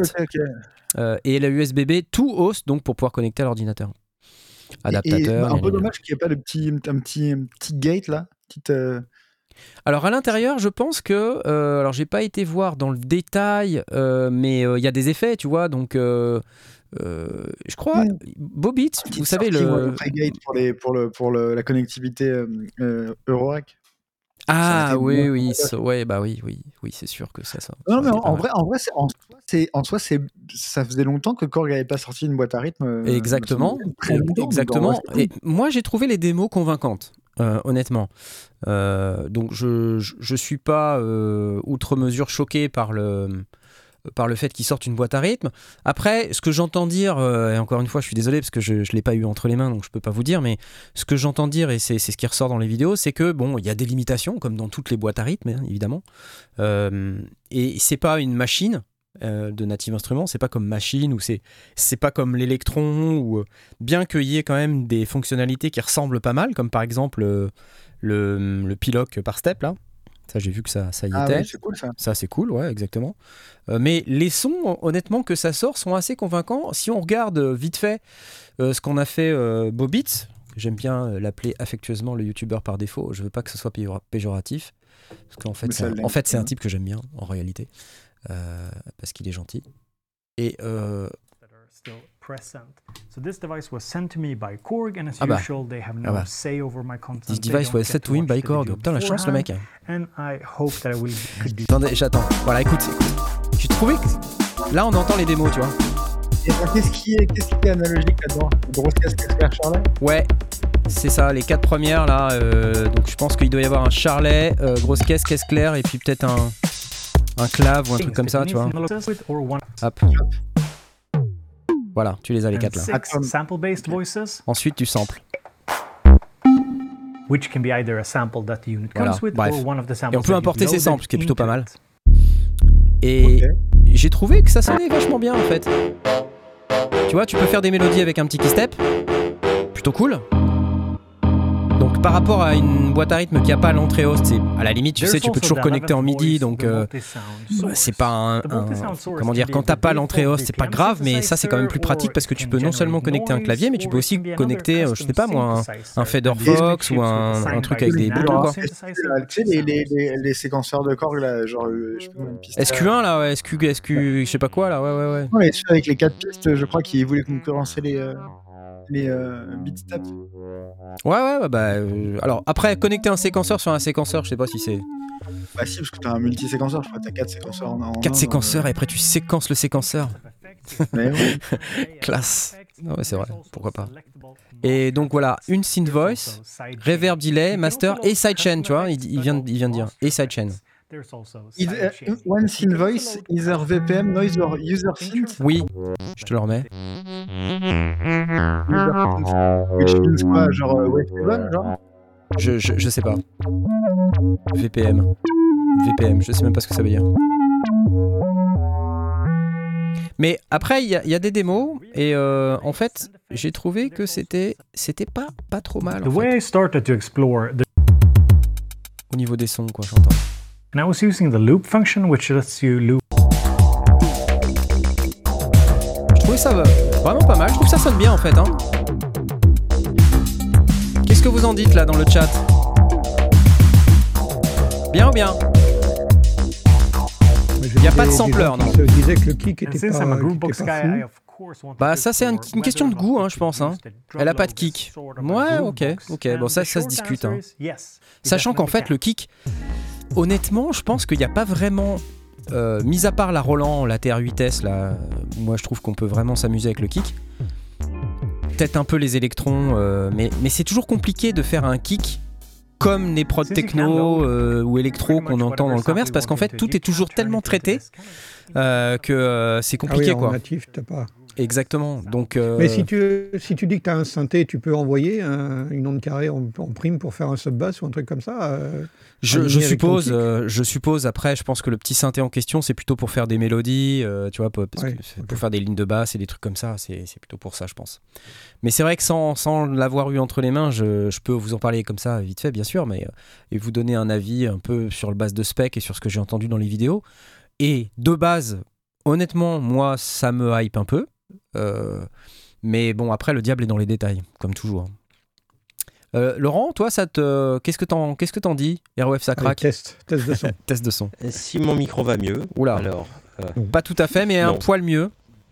Euh, et le USB-B tout host, donc pour pouvoir connecter à l'ordinateur. Et- Adaptateur. et, bah, un peu gna. dommage qu'il n'y ait pas de petit, un petit, un petit gate là. Petite, euh, Alors à l'intérieur, je pense que, euh, alors j'ai pas été voir dans le détail, euh, mais euh, il y a des effets, tu vois, donc euh, euh, je crois, Mm. Bobit, vous savez le, pour, les, pour, le, pour le, la connectivité euh, euh, Eurorack. Ah oui bon. oui, ça- ouais bah oui oui oui, c'est sûr que ça ça. Non, mais en, vrai, en vrai, en soi, c'est, en soi, c'est, ça faisait longtemps que Korg n'avait pas sorti une boîte à rythme. euh, Exactement, exactement. Et moi, j'ai trouvé les démos convaincantes, euh, honnêtement. Euh, donc, je, je, je suis pas euh, outre mesure choqué par le par le fait qu'ils sortent une boîte à rythme. Après, ce que j'entends dire, euh, et encore une fois, je suis désolé parce que je ne l'ai pas eu entre les mains, donc je peux pas vous dire, mais ce que j'entends dire, et c'est ce qui ressort dans les vidéos, c'est que, bon, il y a des limitations, comme dans toutes les boîtes à rythme, hein, évidemment. Euh, et c'est pas une machine euh, de Native Instruments, c'est pas comme machine, ou c'est c'est pas comme l'électron, ou bien qu'il y ait quand même des fonctionnalités qui ressemblent pas mal, comme par exemple le, le piloc par step, là. Ça, j'ai vu que ça, ça y Ah était. ouais, c'est cool ça. Ça, c'est cool, ouais, exactement. Euh, mais les sons, honnêtement, que ça sort sont assez convaincants. Si on regarde euh, vite fait euh, ce qu'on a fait euh, Bobitz, j'aime bien l'appeler affectueusement le youtubeur par défaut, je veux pas que ce soit péjora- péjoratif. Parce qu'en fait, c'est un- en fait, c'est un type que j'aime bien, en réalité. Parce qu'il est gentil. Et that are still present. So this device was sent to me by Korg, and as Ah bah. usual, they have no Ah bah. say over my content. this device was set to him watch by Korg. Putain, la chance, le mec. hein. beforehand, And I hope that I will could be Attendez, j'attends. Voilà, écoute, écoute. J'ai trouvé que. Là, on entend les démos, tu vois. Et alors, qu'est-ce qui est, qu'est-ce qui est analogique là-dedans? Grosse casque Claire Charlet? Ouais, c'est ça, les quatre premières là. euh, donc je pense qu'il doit y avoir un charlet, euh, grosse caisse, caisse claire, et puis peut-être un, un clave ou un truc comme ça, tu vois. Hop. Voilà, tu les as les quatre là. sample-based voices, Ensuite, tu samples. which can be either a sample that the unit Voilà, comes with bref. or one of the samples Et on peut importer ces samples, ce qui est plutôt pas mal. it. Et j'ai trouvé que ça sonnait vachement bien en fait. Tu vois, tu peux faire des mélodies avec un petit key step. Plutôt cool. Par rapport à une boîte à rythme qui a pas l'entrée host, à la limite, tu sais, tu peux toujours connecter en 11th MIDI, donc euh, bah, c'est pas un, comment dire quand t'as pas l'entrée host c'est pas grave mais ça c'est quand même plus pratique parce que tu peux non seulement connecter un clavier mais tu peux aussi connecter euh, je sais pas moi un, un fader Fox ou un, truc avec des boutons quoi. synthesizer, Tu sais, is les, how les, les, les séquenceurs de Korg là, genre, euh, je sais pas, une piste. SQ1 là ouais SQ SQ je sais pas quoi là ouais ouais ouais. Non, mais ceux avec les quatre pistes, je crois qu'ils voulaient concurrencer les, les euh, beat tap. ouais ouais ouais, bah euh, alors après connecter un séquenceur sur un séquenceur je sais pas si c'est Bah si, parce que t'as un multi-séquenceur, je crois que t'as quatre séquenceurs en, en quatre un, séquenceurs euh, et après tu séquences le séquenceur mais ouais. Classe. Non, ouais, c'est vrai, pourquoi pas. Et donc voilà, une synth voice, reverb delay, master et sidechain, tu vois, il, il vient, il vient de dire, et sidechain. Either, uh, one synth voice, either VPM, noise or user synth. Oui, je te le remets. User synth. Which means quoi Genre euh, genre? Je, je, je sais pas. VPM. VPM, je sais même pas ce que ça veut dire. Mais après, il y, a- il y a des démos, et euh, en fait, j'ai trouvé que c'était c'était pas, pas trop mal, The en way fait, I started to explore the au niveau des sons, quoi, j'entends. And I was using the loop function, which lets you loop Je trouvais ça euh, vraiment pas mal. Je trouve que ça sonne bien en fait. Hein. Qu'est-ce que vous en dites là dans le chat? Bien ou bien? Il Y a pas de sampler, non. Je disais que le kick était pas, groovebox était pas fou. Bah ça c'est une, question de goût, hein, je pense. Hein. Elle a pas de kick. Ouais, ok, ok. Bon ça ça se discute. Hein. Sachant qu'en fait le kick, honnêtement, je pense qu'il n'y a pas vraiment, euh, mis à part la Roland, la TR8S, là, moi je trouve qu'on peut vraiment s'amuser avec le kick. Peut-être un peu les électrons, euh, mais, mais c'est toujours compliqué de faire un kick comme les techno euh, ou électro qu'on entend dans le commerce parce qu'en fait tout est toujours tellement traité euh, que euh, c'est Ah oui, compliqué en quoi. natif, t'as pas. Exactement. Donc, euh, Mais si tu, si tu dis que tu as un synthé, tu peux envoyer un- une onde carrée en, en prime pour faire un sub-bass ou un truc comme ça euh, je, suppose, euh, je suppose. Après, je pense que le petit synthé en question, c'est plutôt pour faire des mélodies, euh, tu vois, pour, parce Ouais, que c'est ok. pour faire des lignes de basse et des trucs comme ça. C'est c'est plutôt pour ça, je pense. Mais c'est vrai que sans, sans l'avoir eu entre les mains, je, je peux vous en parler comme ça vite fait, bien sûr, mais euh, et vous donner un avis un peu sur le base de spec et sur ce que j'ai entendu dans les vidéos. Et de base, honnêtement, moi, ça me hype un peu. Euh, mais bon, après, le diable est dans les détails, comme toujours. Euh, Laurent, toi, ça te, qu'est-ce que t'en, qu'est-ce que t'en dis? ROF, ça Allez, craque. test, test de son. Test de son. Si mon micro va mieux, Oula. alors, euh, Pas tout à fait, mais un poil mieux.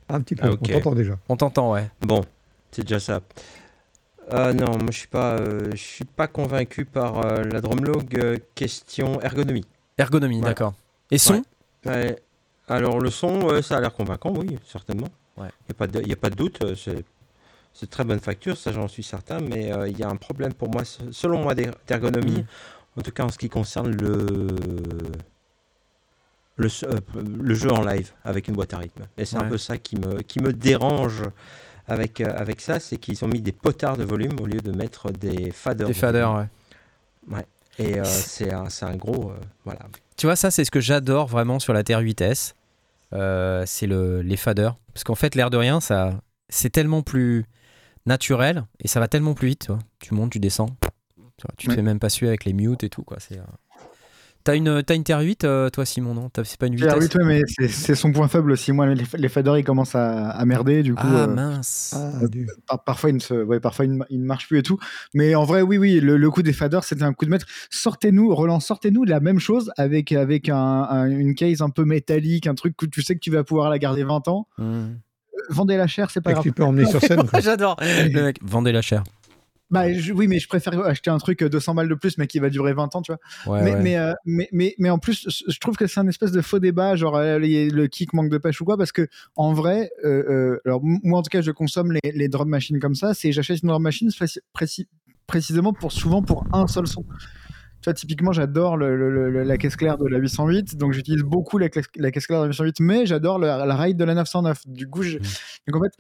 Un petit peu, Ah, on t'entend déjà. On t'entend, ouais. bon, c'est déjà ça. Euh, non, moi je suis pas, euh, je suis pas convaincu par euh, la drumlog euh, question ergonomie. Ergonomie, Ouais. d'accord. Et son? Ouais. Alors le son, euh, ça a l'air convaincant, oui, certainement. Ouais. Il n'y a, pas de- y a pas de doute, euh, c'est très bonne facture, ça j'en suis certain, mais euh, il y a un problème pour moi, se- selon moi, d'er- d'ergonomie, Mm. en tout cas en ce qui concerne le, euh, le jeu en live avec une boîte à rythme. Et c'est Ouais. un peu ça qui me, qui me dérange avec, euh, avec ça, c'est qu'ils ont mis des potards de volume au lieu de mettre des faders. Des de faders, volume. ouais. Et euh, c'est un, un gros... euh, voilà. Tu vois, ça, c'est ce que j'adore vraiment sur la TR8S. Euh, c'est le, les faders. Parce qu'en fait, l'air de rien, ça, c'est tellement plus naturel et ça va tellement plus vite. Tu, vois. tu montes, tu descends. Tu, vois, tu te fais même pas suer avec les mutes et tout. quoi. C'est, euh, T'as une, t'as une TR8, euh, toi, Simon, non? T'as- C'est pas une vitesse Ah oui, ouais, mais c'est- c'est son point faible aussi. Moi, les, les faders, ils commencent à, à merder. Du coup, Ah euh, mince. Ah, du- par- parfois, ils ne, se, ouais, parfois ils, ils marchent plus et tout. Mais en vrai, oui, oui, le, le coup des faders, c'était un coup de maître. Sortez-nous, Roland, sortez-nous la même chose avec, avec un, un- une case un peu métallique, un truc que tu sais que tu vas pouvoir la garder 20 ans. Euh, Vendez la chair, c'est pas et que grave. tu peux emmener sur scène. J'adore. Le mec, vendez la chair. Bah, je- oui, mais je préfère acheter un truc euh, 200 balles de plus, mais qui va durer 20 ans, tu vois. Ouais, mais, ouais. Mais, euh, mais, mais, mais en plus, je- trouve que c'est un espèce de faux débat, genre euh, les- le kick manque de pêche ou quoi, parce que en vrai, euh, euh, alors moi en tout cas, je consomme les, les drum machines comme ça, c'est j'achète une drum machine préci- préci- précisément pour souvent pour un seul son. Tu vois, typiquement, j'adore la caisse claire de la 808, donc j'utilise beaucoup la, caisse- la caisse claire de la 808, mais j'adore la ride de la 909. Du coup, je- Mm. donc en fait,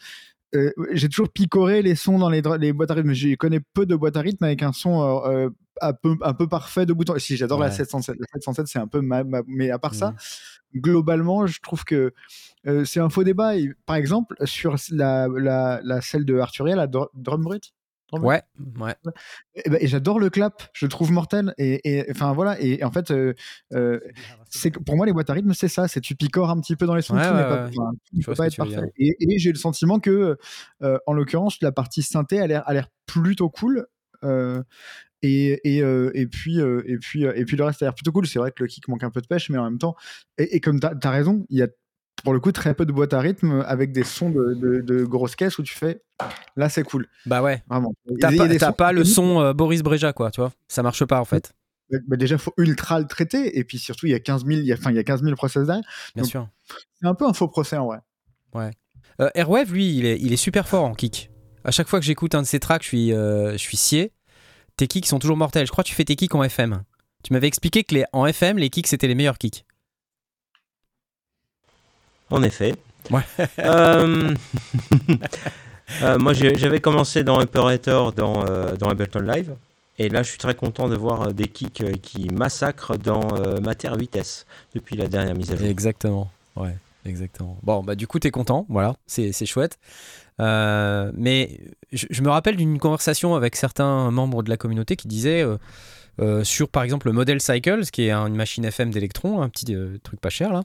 euh, j'ai toujours picoré les sons dans les, boîtes à rythme. Je connais peu de boîtes à rythme avec un son euh, euh, un, peu, un peu parfait de bout en Si, j'adore la Ouais. 707. La 707, c'est un peu ma, ma- Mais à part ça, Mhm. globalement, je trouve que euh, c'est un faux débat. Et, par exemple, sur la, la, la celle de Arturiel, la dr- Drum Brut, Ouais, ouais. et, ben, et j'adore le clap, je le trouve mortel. Et, enfin voilà, et, en fait, euh, euh, c'est pour moi les boîtes à rythme, c'est ça, c'est tu picores un petit peu dans les sons, Ouais, ouais, pas, pas être dire. parfait. Et, et j'ai le sentiment que, euh, en l'occurrence, la partie synthé a l'air a l'air plutôt cool. euh, et, et, et puis euh, et puis et puis le reste a l'air plutôt cool. C'est vrai que le kick manque un peu de pêche, mais en même temps, et, et comme tu as, raison, il y a pour le coup très peu de boîtes à rythme avec des sons de, de, de grosses caisses où tu fais là c'est cool Bah ouais. vraiment. T'as Il pas, pas le son euh, Boris Breja, quoi, tu vois. Ça marche pas, en fait. bah, bah, déjà, faut ultra le traiter. Et puis surtout, il y a 15 000, il y a, enfin, il y a 15 000 process derrière. Bien Donc, sûr. C'est un peu un faux procès en vrai. Euh, Airwave, lui, il est, il est super fort en kick. À chaque fois que j'écoute un de ses tracks, je suis, euh, je suis scié. Tes kicks sont toujours mortels. Je crois que tu fais tes kicks en FM. Tu m'avais expliqué que les, en FM, les kicks, c'était les meilleurs kicks. En effet. Ouais. Euh, euh, moi, j'avais commencé dans Operator dans, euh, dans Ableton Live. Et là, je suis très content de voir des kicks qui massacrent dans Mater 8S depuis la dernière mise à jour. Exactement. Ouais, exactement. Bon, bah du coup, t'es content. Voilà, c'est chouette. Mais je, je me rappelle d'une conversation avec certains membres de la communauté qui disaient sur, par exemple, le Model Cycles, qui est un- une machine FM d'Electron, un petit truc pas cher là.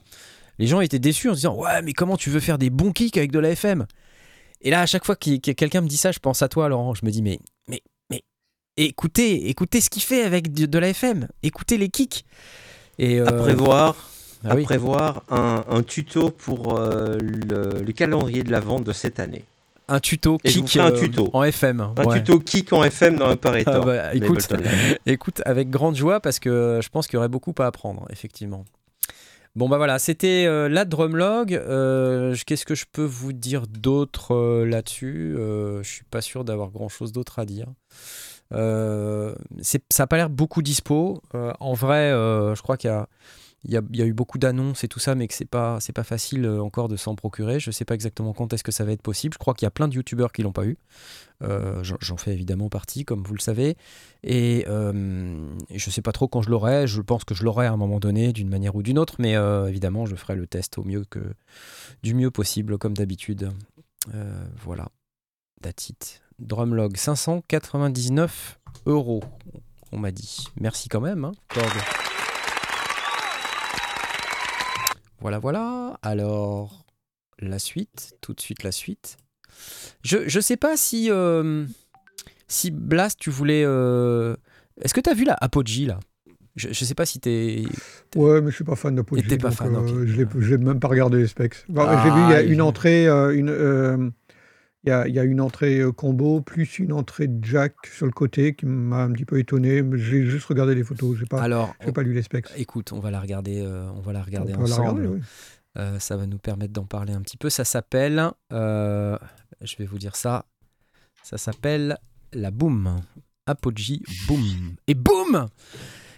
Les gens étaient déçus en se disant Ouais, mais comment tu veux faire des bons kicks avec de la FM Et là, à chaque fois que que quelqu'un me dit ça, je pense à toi, Laurent. Je me dis Mais, mais, mais, écoutez, écoutez ce qu'il fait avec de, de la FM. Écoutez les kicks. Et, euh, À prévoir, ah à oui. prévoir un, un tuto pour euh, le, le calendrier de la vente de cette année. un tuto Et kick un euh, tuto. en FM. Un ouais. tuto kick en FM dans Operator. Ah bah, écoute, écoute, avec grande joie parce que je pense qu'il y aurait beaucoup à apprendre, effectivement. Bon bah voilà, c'était euh, la drumlog. Euh, Qu'est-ce que je peux vous dire d'autre euh, là-dessus? Je suis pas sûr d'avoir grand-chose d'autre à dire. Ça a pas l'air beaucoup dispo. En vrai, je crois qu'il y a, il y, a, eu beaucoup d'annonces et tout ça, mais que c'est pas, pas facile euh, encore de s'en procurer. Je sais pas exactement quand est-ce que ça va être possible. Je crois qu'il y a plein de youtubeurs qui l'ont pas eu. Euh, j'en- fais évidemment partie, comme vous le savez. Et, euh, je sais pas trop quand je l'aurai. Je pense que je l'aurai à un moment donné, d'une manière ou d'une autre. Mais euh, évidemment, je ferai le test au mieux que, du mieux possible, comme d'habitude. Voilà. That's. Drumlog 599 euros, on m'a dit. Merci quand même, hein. Voilà, voilà. Alors, la suite, tout de suite la suite. Je, je sais pas si, euh, si Blast, tu voulais. euh, Est-ce que tu as vu la Apogee là? Je, je sais pas si t'es. Ouais, mais je suis pas fan d'Apogee. T'es pas fan, euh. Je l'ai- même pas regardé les specs. Enfin, Ah, J'ai vu, il y a il- une entrée, euh, une, il y, a, il y a une entrée euh, combo plus une entrée jack sur le côté qui m'a un petit peu étonné. J'ai juste regardé les photos. J'ai pas, Alors, j'ai pas lu les specs. écoute, on va la regarder, euh, on va la regarder On la ensemble. regarder, oui. Euh, ça va nous permettre d'en parler un petit peu. Ça s'appelle, euh, je vais vous dire ça, ça s'appelle la Boom. Apogee Boom. Et Boom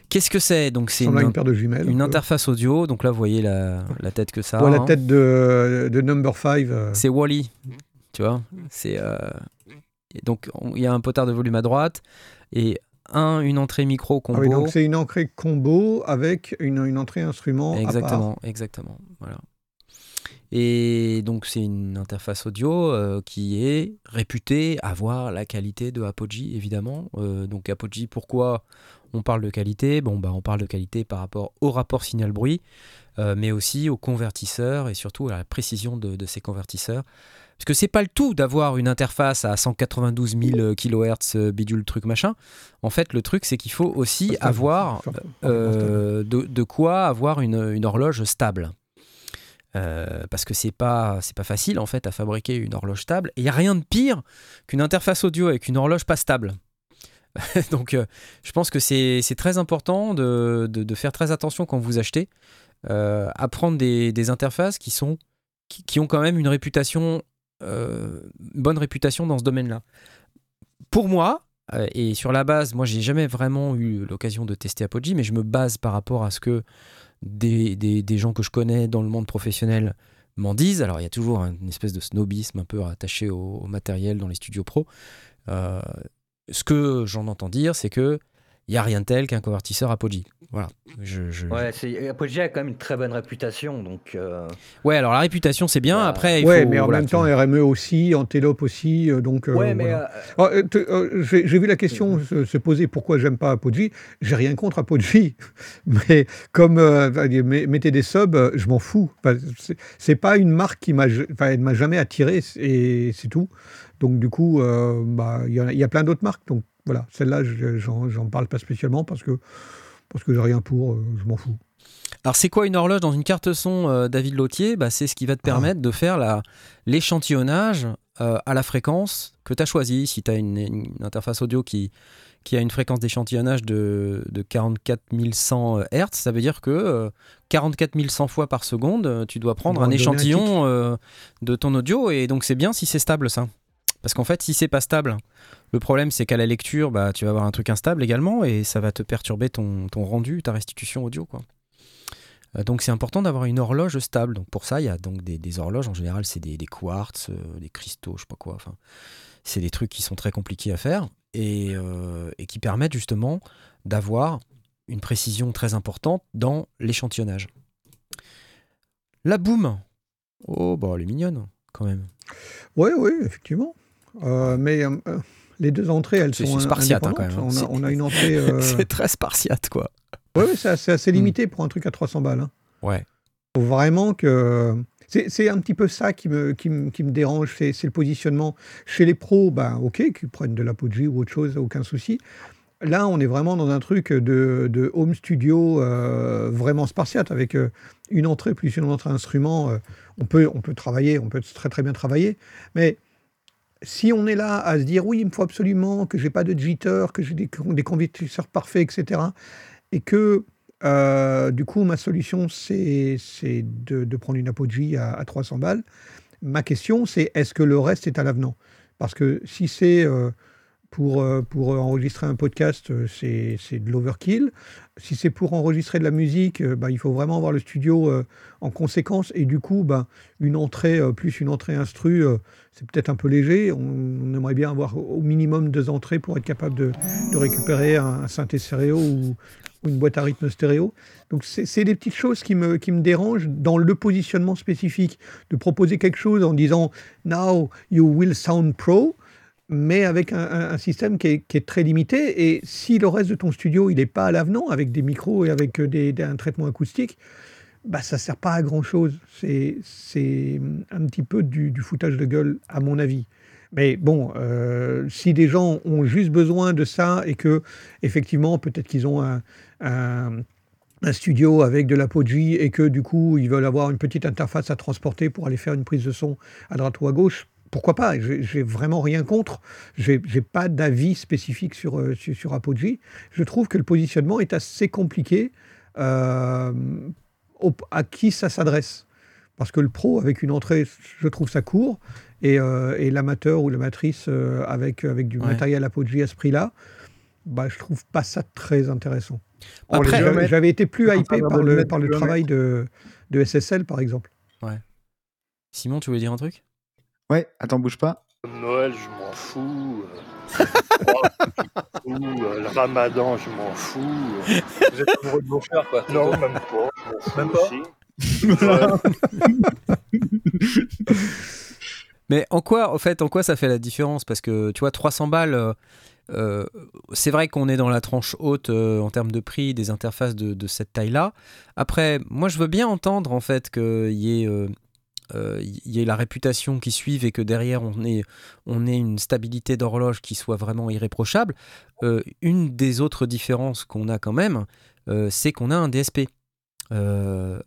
Qu'est-ce que c'est? Donc c'est une, une paire de jumelles. une interface audio. Donc là, vous voyez la, la tête que ça a. La hein. tête de, de Number 5. C'est Wally. Tu vois C'est euh, et donc on- il y a un potard de volume à droite et un une entrée micro combo. Ah oui, donc c'est une entrée combo avec une, une entrée instrument. à part. Exactement, exactement. Voilà. Et donc c'est une interface audio euh, qui est réputée avoir la qualité de Apogee, évidemment. Euh, donc Apogee, pourquoi on parle de qualité? Bon, bah on parle de qualité par rapport au rapport signal-bruit, euh, mais aussi aux convertisseurs et surtout à la précision de, de ces convertisseurs. Parce que c'est pas le tout d'avoir une interface à 192 000 kHz bidule truc machin. En fait, le truc c'est qu'il faut aussi Stable. avoir euh, de, de quoi avoir une, une horloge stable. Euh, parce que c'est pas c'est pas facile en fait à fabriquer une horloge stable et il y a rien de pire qu'une interface audio avec une horloge pas stable. Donc euh, je pense que c'est très important de, de- de faire très attention quand vous achetez euh, à prendre des, des interfaces qui sont qui, qui ont quand même une réputation bonne réputation dans ce domaine-là. Pour moi, euh, et sur la base, moi j'ai jamais vraiment eu l'occasion de tester Apogee, mais je me base par rapport à ce que des, des- gens que je connais dans le monde professionnel m'en disent. Alors il y a toujours une espèce de snobisme un peu attaché au, au matériel dans les studios pro. Euh, ce que j'en entends dire, c'est que il n'y a rien de tel qu'un convertisseur Apogee. Voilà. Je, je- Ouais, c'est- Apogee a quand même une très bonne réputation, donc. euh, Ouais, alors la réputation c'est bien. Bah, Après, il Ouais, faut, mais en voilà, même tu- temps, RME aussi, Antelope aussi. euh, donc, euh, Ouais, mais. voilà. euh, Ah, J'ai vu la question se, se poser pourquoi j'aime pas Apogee. J'ai rien contre Apogee, mais comme euh, mettez des subs, je m'en fous. Enfin, c'est- pas une marque qui m'a, enfin, m'a jamais attiré et c'est tout. Donc du coup, euh, bah, il y, y a plein d'autres marques. Donc voilà, celle-là, je- j'en parle pas spécialement parce que parce que j'ai rien pour, euh, je m'en fous. Alors c'est quoi une horloge dans une carte son euh, David Lautier? Bah, C'est ce qui va te permettre de faire l'échantillonnage euh, à la fréquence que tu as choisie. Si tu as une, une interface audio qui, qui a une fréquence d'échantillonnage de, de 44 100 Hz, ça veut dire que euh, 44 100 fois par seconde, tu dois prendre un échantillon de ton audio et donc c'est bien si c'est stable ça. Parce qu'en fait, si c'est pas stable, le problème c'est qu'à la lecture, bah, tu vas avoir un truc instable également et ça va te perturber ton, rendu, ta restitution audio. Quoi. Euh, Donc c'est important d'avoir une horloge stable. Donc pour ça, il y a donc des, horloges. En général, c'est des, quartz, euh, des cristaux, je sais pas quoi. Enfin, c'est des trucs qui sont très compliqués à faire et, euh, et qui permettent justement d'avoir une précision très importante dans l'échantillonnage. La boom. Oh bah elle est mignonne quand même. Oui, oui, effectivement. Euh, mais euh, les deux entrées, elles sont spartiate, hein, quand même, hein. On, a, on a une entrée. euh, c'est très spartiate quoi. Ouais, c'est assez, Hmm. assez limité pour un truc à 300 balles. hein. Ouais. Faut vraiment que. C'est un petit peu ça qui me, qui me, qui me dérange, c'est le positionnement. Chez les pros, ben, ok, qu'ils prennent de l'Apogee ou autre chose, aucun souci. Là, on est vraiment dans un truc de, de home studio euh, vraiment spartiate, avec euh, une entrée plus une entrée instrument. euh, on, peut, on peut travailler, on peut très très bien travailler, mais si on est là à se dire oui, il me faut absolument que j'ai pas de jitter, que j'ai des, des convertisseurs parfaits, etc., et que euh, du coup, ma solution, c'est de, de prendre une Apogee à, à 300 balles. Ma question, c'est est-ce que le reste est à l'avenant? Parce que si c'est euh, pour, euh, pour enregistrer un podcast, c'est de l'overkill. Si c'est pour enregistrer de la musique, euh, bah, il faut vraiment avoir le studio euh, en conséquence. Et du coup, bah, une entrée euh, plus une entrée instru, c'est peut-être un peu léger. On, aimerait bien avoir au minimum deux entrées pour être capable de, récupérer un, un synthé stéréo ou, une boîte à rythme stéréo. Donc c'est des petites choses qui me dérangent dans le positionnement spécifique, de proposer quelque chose en disant Now you will sound pro, mais avec un, système qui est, très limité. Et si le reste de ton studio il n'est pas à l'avenant, avec des micros et avec euh, un traitement acoustique, bah, ça ne sert pas à grand-chose. C'est c'est un petit peu du, du foutage de gueule, à mon avis. Mais bon, euh, si des gens ont juste besoin de ça et que, effectivement, peut-être qu'ils ont un, un- un studio avec de l'Apogee et que, du coup, ils veulent avoir une petite interface à transporter pour aller faire une prise de son à droite ou à gauche, pourquoi pas J'ai vraiment rien contre. J'ai pas d'avis spécifique sur, euh, sur, sur Apogee. Je trouve que le positionnement est assez compliqué. euh, au- à qui ça s'adresse Parce que le pro, avec une entrée, je trouve ça court. Et, euh, et l'amateur ou l'amatrice euh, avec, avec du Ouais. matériel Apogee à ce prix-là, bah, je trouve pas ça très intéressant. J'avais- été plus hypé par le, par le travail de, de SSL, par exemple. Simon, tu voulais dire un truc? Ouais, attends, bouge pas. Noël, je m'en fous. euh, je m'en fous, euh, Le ramadan, je m'en fous. euh. Vous êtes amoureux de vos frères, quoi. Non, même pas. Même pas. Mais en quoi, en fait, en quoi ça fait la différence? Parce que tu vois, 300 balles, euh, euh, c'est vrai qu'on est dans la tranche haute euh, en termes de prix des interfaces de, de cette taille-là. Après, moi, je veux bien entendre en fait qu'il y ait euh, euh, il y ait la réputation qui suive et que derrière on ait, on ait une stabilité d'horloge qui soit vraiment irréprochable. Euh, une des autres différences qu'on a quand même, euh, c'est qu'on a un DSP euh,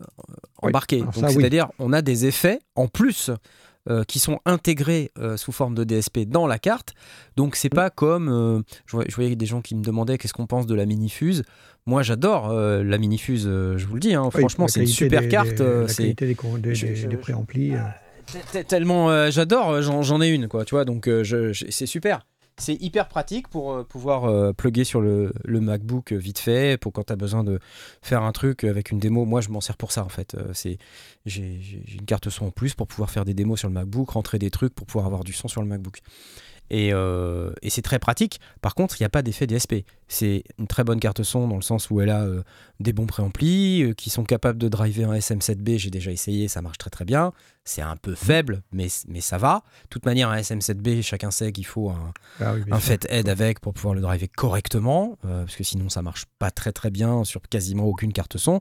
embarqué. ça, oui. c'est-à-dire on a des effets en plus euh, qui sont intégrés euh, sous forme de DSP dans la carte. Donc c'est pas comme euh, je, voyais, je voyais des gens qui me demandaient qu'est-ce qu'on pense de la minifuse. Moi j'adore la minifuse, je vous le dis. hein. Oui, franchement c'est une super des- carte. des- la qualité des, des, je- préamplis. tellement j'adore, j'en ai une, quoi, tu vois, donc c'est super. C'est hyper pratique pour euh, pouvoir euh, plugger sur le, MacBook euh, vite fait, pour quand tu as besoin de faire un truc avec une démo. Moi, je m'en sers pour ça, en fait. C'est J'ai une carte son en plus pour pouvoir faire des démos sur le MacBook, rentrer des trucs pour pouvoir avoir du son sur le MacBook. Et, et c'est très pratique. Par contre, il n'y a pas d'effet DSP. C'est une très bonne carte son dans le sens où elle a euh, des bons préamplis euh, qui sont capables de driver un SM7B. J'ai déjà essayé, ça marche très très bien. C'est un peu faible, mais, mais ça va. De toute manière, un SM7B, chacun sait qu'il faut un, Ah oui, un avec pour pouvoir le driver correctement, euh, parce que sinon ça marche pas très très bien sur quasiment aucune carte son.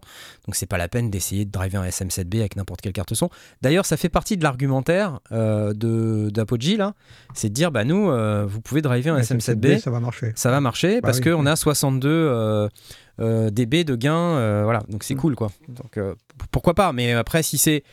Donc c'est pas la peine d'essayer de driver un SM7B avec n'importe quelle carte son. D'ailleurs, ça fait partie de l'argumentaire d'Apogee là, c'est de dire bah nous, vous pouvez driver un Un SM7B, ça va marcher. ça va marcher Bah parce oui, qu'on oui. a 62 euh, euh, dB de gain, euh, voilà, donc c'est Mm. cool quoi. Donc pourquoi pas Mais après, si c'est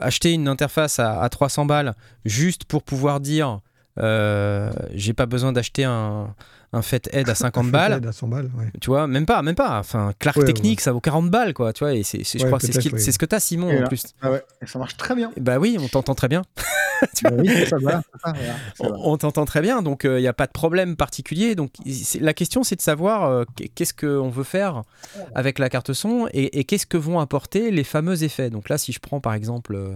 acheter une interface à, à 300 balles juste pour pouvoir dire j'ai pas besoin d'acheter un, un Fathead à 50 balles. Fathead à 100 balles, ouais. Tu vois, même pas, même pas. Enfin, Clark Ouais, Technique, ça vaut 40 balles, quoi. Tu vois, et c'est, je Ouais, crois que c'est ce, que t'as, Simon, Et en là, plus. Ah ouais, et ça marche très bien. Bah oui, on t'entend très bien. Bah oui, ça va. ça va, ça va. On, on t'entend très bien, donc il n'y a pas de problème particulier. Donc la question, c'est de savoir euh, qu'est- qu'est-ce qu'on veut faire avec la carte son et, et qu'est-ce que vont apporter les fameux effets. Donc là, si je prends par exemple, euh,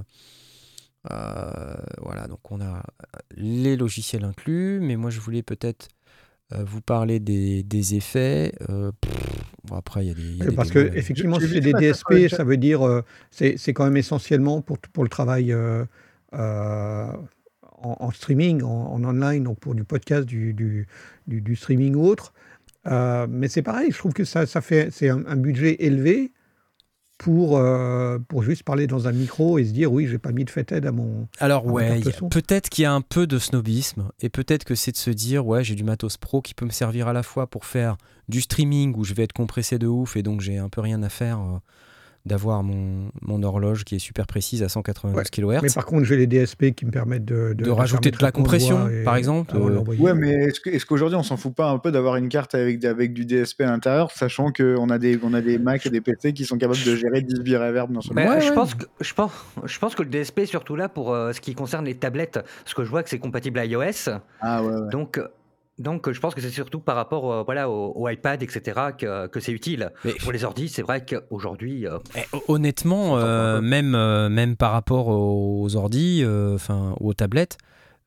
euh, voilà, donc on a les logiciels inclus, mais moi je voulais peut-être euh, vous parler des, des effets. euh, pff, bon, après, il y a des. il y a Oui, des parce que effectivement, si c'est des DSP, ça veut dire euh, c'est c'est quand même essentiellement pour, pour le travail euh, euh, en, en streaming, en, en online, donc pour du podcast, du, du, du- du streaming ou autre. Euh, mais c'est pareil, je trouve que ça, ça fait c'est un, un budget élevé pour, euh, pour juste parler dans un micro et se dire oui, j'ai pas mis de Fathead à mon. Alors à ouais, peut-être qu'il y a un peu de snobisme et peut-être que c'est de se dire ouais j'ai du matos pro qui peut me servir à la fois pour faire du streaming où je vais être compressé de ouf et donc j'ai un peu rien à faire euh, d'avoir mon, mon horloge qui est super précise à 192 Ouais, kHz. Mais par contre, j'ai les DSP qui me permettent de, De rajouter de la à compression, et par exemple, euh. Ouais, mais est-ce que- est-ce qu'aujourd'hui on s'en fout pas un peu d'avoir une carte avec, avec du DSP à l'intérieur, sachant qu'on a des, on a des Mac et des PC qui sont capables de gérer 10 bits reverb dans son Mais, Ouais, je, ouais. pense que, je, pense, je pense que le DSP est surtout là pour euh, ce qui concerne les tablettes, parce que je vois que c'est compatible iOS. Ah ouais, ouais. Donc, euh, Donc, euh, je pense que c'est surtout par rapport euh, voilà, au, au iPad, etc., que, que c'est utile. Mais- Pour les ordi, c'est vrai qu'aujourd'hui, euh, Eh, hon- honnêtement, euh, même, euh, même par rapport aux ordi, euh, enfin aux tablettes,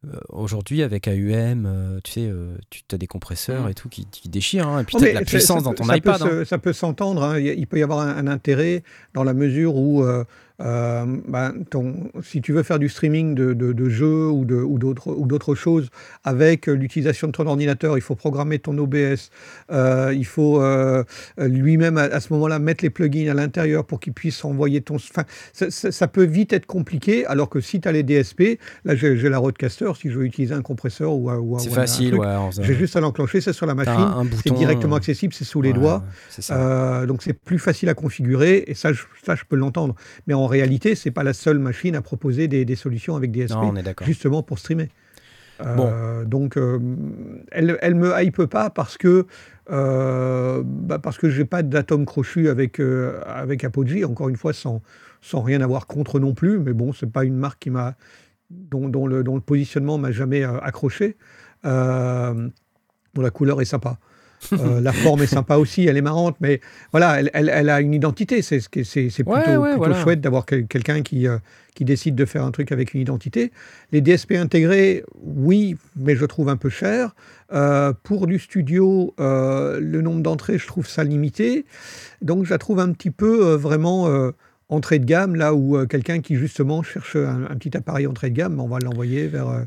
euh, aujourd'hui avec AUM, euh, tu sais, euh, tu as des compresseurs Mm. et tout qui, qui déchirent, hein, et puis Non, tu as de la puissance ça dans peut- ton ça iPad. Peut hein. se- Ça peut s'entendre. hein. Il peut y avoir un, un intérêt dans la mesure où, euh, ben, ton, si tu veux faire du streaming de, de- de jeux ou d'autres ou d'autres choses avec euh, l'utilisation de ton ordinateur, il faut programmer ton OBS. euh, il faut euh, lui-même à, à ce moment-là mettre les plugins à l'intérieur pour qu'il puisse envoyer ton. Enfin, ça, ça- ça peut vite être compliqué. Alors que si tu as les DSP, là j'ai la Rodecaster, si je veux utiliser un compresseur ou, un- ou C'est facile, ouais. j'ai juste à l'enclencher, c'est sur la machine. C'est directement accessible, c'est sous les ouais, doigts. Donc c'est plus facile à configurer et ça je, ça, je peux l'entendre. Mais en réalité, c'est pas la seule machine à proposer des, des solutions avec DSP, non, on est d'accord. justement pour streamer. Euh, Donc euh, elle, elle me hype pas parce que euh, bah, parce que j'ai pas d'atome crochu avec euh, avec Apogee. Encore une fois, sans sans rien avoir contre non plus. Mais bon, c'est pas une marque qui m'a dont, dont le, dont le positionnement m'a jamais accroché. Dont la couleur est sympa. Euh, la forme est sympa aussi, elle est marrante, mais voilà, elle, elle- elle a une identité. C'est plutôt, Ouais, ouais, plutôt voilà. chouette d'avoir quel- quelqu'un qui, euh, qui décide de faire un truc avec une identité. Les DSP intégrés, oui, mais je trouve un peu cher. Euh, pour du studio, le nombre d'entrées, je trouve ça limité. Donc, je la trouve un petit peu vraiment entrée de gamme, là où euh, quelqu'un qui justement cherche un, un petit appareil entrée de gamme, on va l'envoyer vers euh,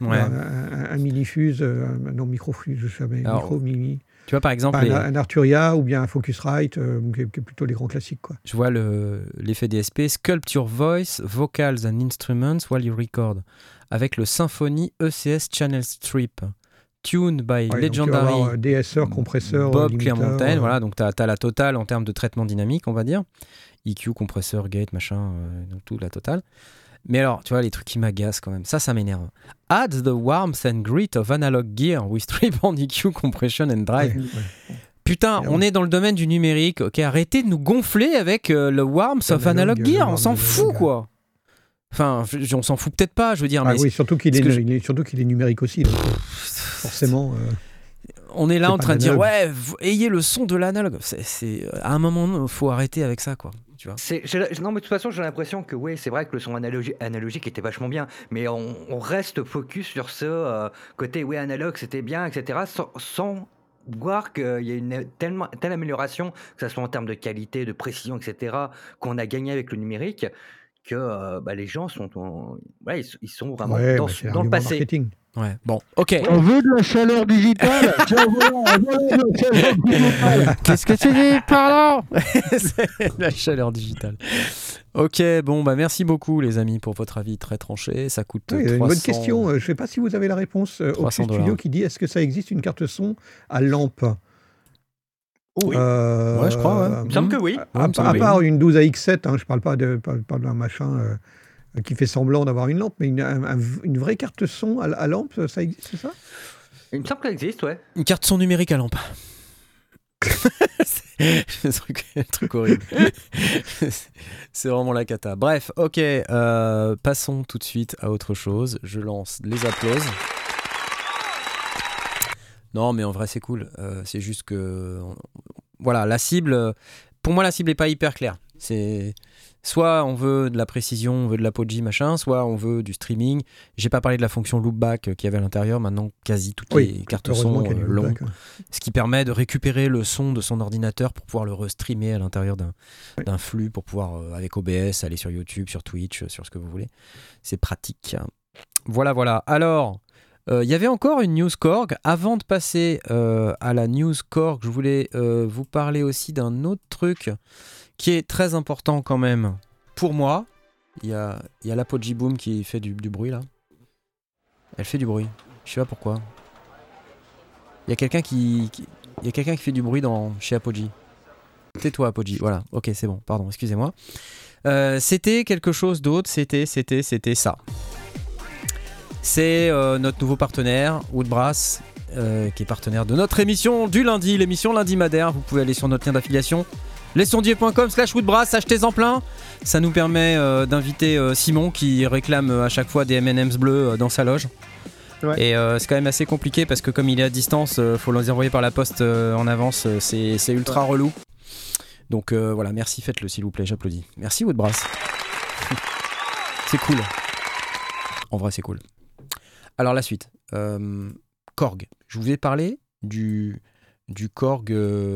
Ouais. un, un- un mini-fuse, euh, non, micro-fuse, je sais jamais, Alors, micro, mini. Tu vois, par exemple, les- un, Arturia ou bien un Focusrite, euh, qui, est, qui est plutôt les grands classiques. Quoi. je vois le- l'effet DSP, Sculpt Your Voice, Vocals and Instruments while you record, avec le Symphony ECS Channel Strip, tuned by Ouais, Legendary avoir, euh, DSR, compresseur, Bob limiteur, Clearmontaine, euh, voilà, donc tu as, la totale en termes de traitement dynamique, on va dire. EQ, compresseur, gate, machin, euh, donc tout, la totale. Mais alors, tu vois, les trucs qui m'agacent quand même, ça, ça m'énerve. Add the warmth and grit of analog gear with strip-on EQ, compression and drive. ouais, ouais. Putain, on on- est dans le domaine du numérique, ok? Arrêtez de nous gonfler avec euh, le warmth of Analog, gear, on s'en fout, quoi. Enfin, on s'en fout peut-être pas, je veux dire, Ah mais oui, surtout qu'il est, je- surtout qu'il est numérique aussi. Donc, euh, forcément. euh, on est là en train de dire, ouais, ayez le son de l'analogue. C'est- C'est à un moment, il faut arrêter avec ça, quoi. Tu vois C'est- j'ai la- non, mais de toute façon, j'ai l'impression que oui, c'est vrai que le son analogi- analogique était vachement bien, mais on, on reste focus sur ce euh, côté, oui, analogue, c'était bien, etc., sans, sans voir qu'il y a une telle amélioration, que ce soit en termes de qualité, de précision, etc., qu'on a gagné avec le numérique, que euh, bah, les gens sont, en- ouais, ils, ils sont vraiment ouais, dans, bah, dans le passé. marketing. Ouais, bon, ok. On veut de la chaleur digitale Qu'est-ce que tu dis Pardon C'est la chaleur digitale. Ok, bon, bah merci beaucoup, les amis, pour votre avis très tranché. Ça coûte Oui, il y a 300... une bonne question. euh, Je ne sais pas si vous avez la réponse. euh, 300 Oxy Studio qui dit est-ce que ça existe une carte son à lampe? Oui. Euh, Ouais, je crois, ouais. Il me semble que oui. À, part une 12 AX7, hein, je ne parle pas d'un machin euh, qui fait semblant d'avoir une lampe, mais une, un- un- une vraie carte son à, à lampe, ça existe, c'est ça? Il me semble qu'elle existe, ouais. Une carte son numérique à lampe. c'est un truc, un truc horrible. c'est vraiment la cata. Bref, ok, euh, passons tout de suite à autre chose. Je lance les applauses. Non, mais en vrai, c'est cool. Euh, c'est juste que. Voilà, la cible. Pour moi, la cible n'est pas hyper claire. C'est. Soit on veut de la précision, on veut de l'apogee, machin, soit on veut du streaming. J'ai pas parlé de la fonction loopback euh, qu'il y avait à l'intérieur. Maintenant, quasi toutes les cartes heureusement son qu'il y a du euh, hein. ce qui permet de récupérer le son de son ordinateur pour pouvoir le restreamer à l'intérieur d'un flux pour pouvoir euh, avec OBS aller sur YouTube, sur Twitch, sur ce que vous voulez. C'est pratique. Voilà, voilà. Alors, euh, il y avait encore une news Korg. Avant de passer euh, à la news Korg, je voulais vous parler aussi d'un autre truc qui est très important quand même pour moi. Il y a, il y a Boom qui fait du, du bruit là. Elle fait du bruit. Je sais pas pourquoi. Il y a quelqu'un qui, qui fait du bruit dans chez Apogee. Tais-toi Apogee. Voilà. Ok, c'est bon. Pardon, excusez-moi. Euh, c'était quelque chose d'autre. C'était, c'était, c'était ça. C'est euh, notre nouveau partenaire Woodbrass, euh, qui est partenaire de notre émission du lundi, l'émission lundi madère. Vous pouvez aller sur notre lien d'affiliation lesondier.com slash woodbrass, achetez-en plein. Ça nous permet euh, d'inviter euh, Simon qui réclame euh, à chaque fois des M&M's bleus dans sa loge. Ouais. Et c'est quand même assez compliqué parce que comme il est à distance, faut les envoyer par la poste en avance. c'est c'est ultra relou. Donc voilà, merci, faites-le s'il vous plaît, j'applaudis. Merci Woodbrass. c'est cool. En vrai, c'est cool. Alors la suite. Korg. Je vous ai parlé du, du Korg,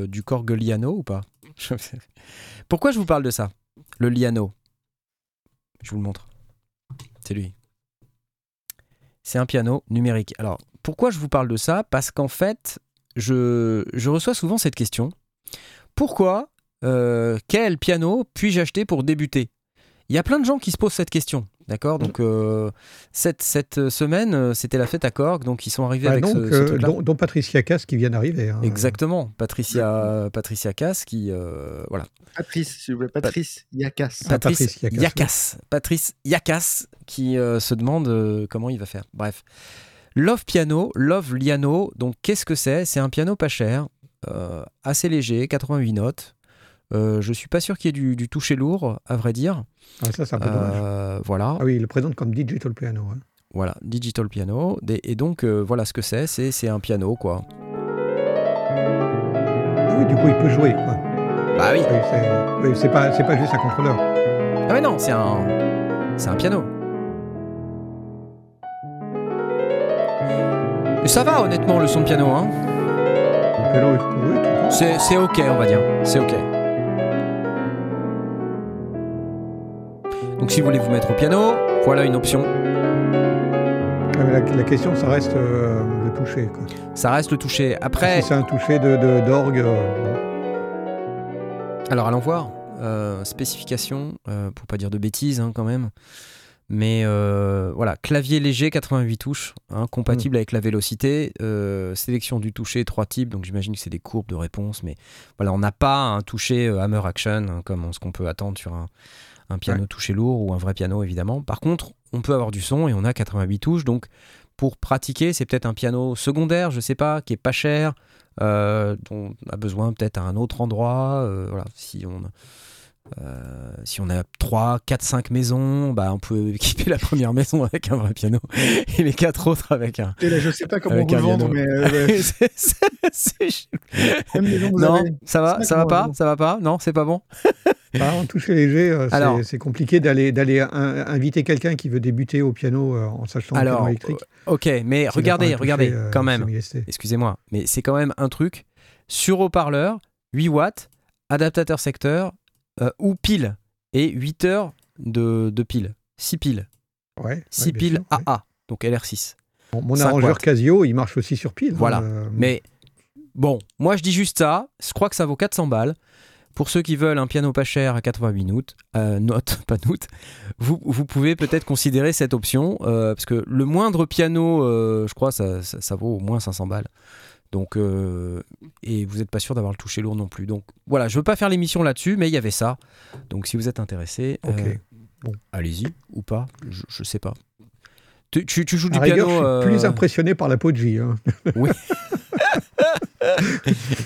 du Korg Liano ou pas? Pourquoi je vous parle de ça? Le Liano. Je vous le montre. C'est lui. C'est un piano numérique. Alors, pourquoi je vous parle de ça? Parce qu'en fait, je, reçois souvent cette question. Pourquoi euh, quel piano puis-je acheter pour débuter? Il y a plein de gens qui se posent cette question. D'accord Donc, euh, cette, cette semaine, euh, c'était la fête à Korg, donc ils sont arrivés Bah, avec donc, ce, ce euh, truc-là. dont, dont Patricia Cass qui vient d'arriver. hein. Exactement, Patricia, Patricia Cass qui. euh, voilà. Patrice, s'il vous plaît. Patrice Yakas. Ah, Patrice Patrice Yakas, Yakas. Patrice Yakas qui euh, se demande euh, comment il va faire. Bref. Love Piano, Love Liano. Donc, qu'est-ce que c'est? C'est un piano pas cher, euh, assez léger, 88 notes. Euh, je suis pas sûr qu'il y ait du, du toucher lourd, à vrai dire. Ah, ça, c'est un peu dommage. Euh, voilà. Ah oui, il le présente comme digital piano. hein. Voilà, digital piano. Et donc, euh, voilà ce que c'est. C'est c'est un piano, quoi. Ah oui, du coup, il peut jouer. quoi. Bah oui. Oui, c'est oui, pas, c'est pas juste un contrôleur. Ah mais non, c'est un, c'est un piano. Ça va honnêtement le son de piano, hein. Le piano, est- oui, tout- C'est, c'est ok, on va dire. C'est ok. Donc si vous voulez vous mettre au piano, voilà une option. Ah, la, la question, ça reste euh, le toucher. Quoi. Ça reste le toucher. Après, Si c'est un toucher de, de- d'orgue, euh, alors allons voir. Euh, spécification, pour pas dire de bêtises hein, quand même. Mais euh, voilà, clavier léger, 88 touches, hein, compatible avec la vélocité. euh, sélection du toucher, trois types, donc j'imagine que c'est des courbes de réponse. Mais voilà, on n'a pas un toucher euh, hammer action, hein, comme ce qu'on peut attendre sur un, un piano touché lourd ou un vrai piano, évidemment. Par contre, on peut avoir du son et on a 88 touches. Donc pour pratiquer, c'est peut-être un piano secondaire, je sais pas, qui est pas cher, euh, dont on a besoin peut-être à un autre endroit. euh, voilà, si on. Euh, si on a 3, 4, 5 maisons, bah on peut équiper la première maison avec un vrai piano et les quatre autres avec un. Et là, je sais pas comment vous le vendre, mais. euh. C'est- c'est- c'est- Quelle maison vous non, avez ça va, ça va pas, ça va pas, non, c'est pas bon. bah, en toucher léger, euh, c'est, Alors- c'est compliqué d'aller, d'aller in- inviter quelqu'un qui veut débuter au piano euh, en sachant le piano électrique. Ok, mais regardez, regardez, toucher, quand même. Excusez-moi, mais c'est quand même un truc sur haut-parleur, 8 watts, adaptateur secteur euh, ou pile et 8 heures de, de pile, 6 piles, Ouais, 6 ouais, piles sûr, ouais. AA, donc LR6. Mon, mon 5 arrangeur watts. Casio, il marche aussi sur pile. hein, Voilà. euh, Mais bon, moi je dis juste ça. Je crois que ça vaut 400 balles. Pour ceux qui veulent un piano pas cher à 88 notes, euh, notes, pas notes, vous, vous pouvez peut-être considérer cette option euh, parce que le moindre piano, euh, je crois, ça, ça, ça vaut au moins 500 balles. Donc, euh, et vous n'êtes pas sûr d'avoir le toucher lourd non plus. Donc voilà, je veux pas faire l'émission là-dessus, mais il y avait ça. Donc si vous êtes intéressé, euh, Bon. allez-y ou pas, je, je sais pas. Tu, tu- tu joues à du rigueur, piano je suis plus euh, impressionné par la Poggi. Hein. oui.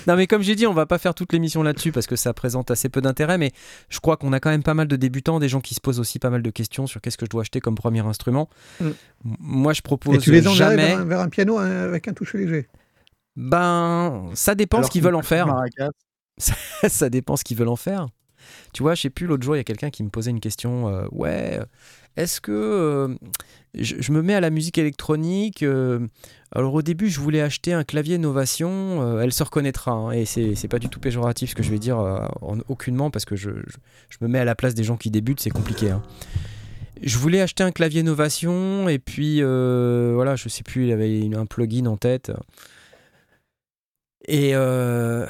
non mais comme j'ai dit, on va pas faire toute l'émission là-dessus parce que ça présente assez peu d'intérêt, mais je crois qu'on a quand même pas mal de débutants, des gens qui se posent aussi pas mal de questions sur qu'est-ce que je dois acheter comme premier instrument. Mm. Moi je propose Et tu les enverrais jamais. vers, un- vers un piano hein, avec un toucher léger. Ben, ça dépend Alors ce qu'ils veulent en faire. Maracas, ça dépend ce qu'ils veulent en faire. Tu vois, je sais plus, l'autre jour, il y a quelqu'un qui me posait une question. euh, ouais, est-ce que euh, je, je me mets à la musique électronique euh, Alors au début, je voulais acheter un clavier Novation. euh, elle se reconnaîtra. hein, et c'est pas du tout péjoratif ce que je vais dire, en- aucunement, parce que je, je- je me mets à la place des gens qui débutent, c'est compliqué. hein. Je voulais acheter un clavier Novation et puis voilà, je sais plus, il avait un plugin en tête. Et euh,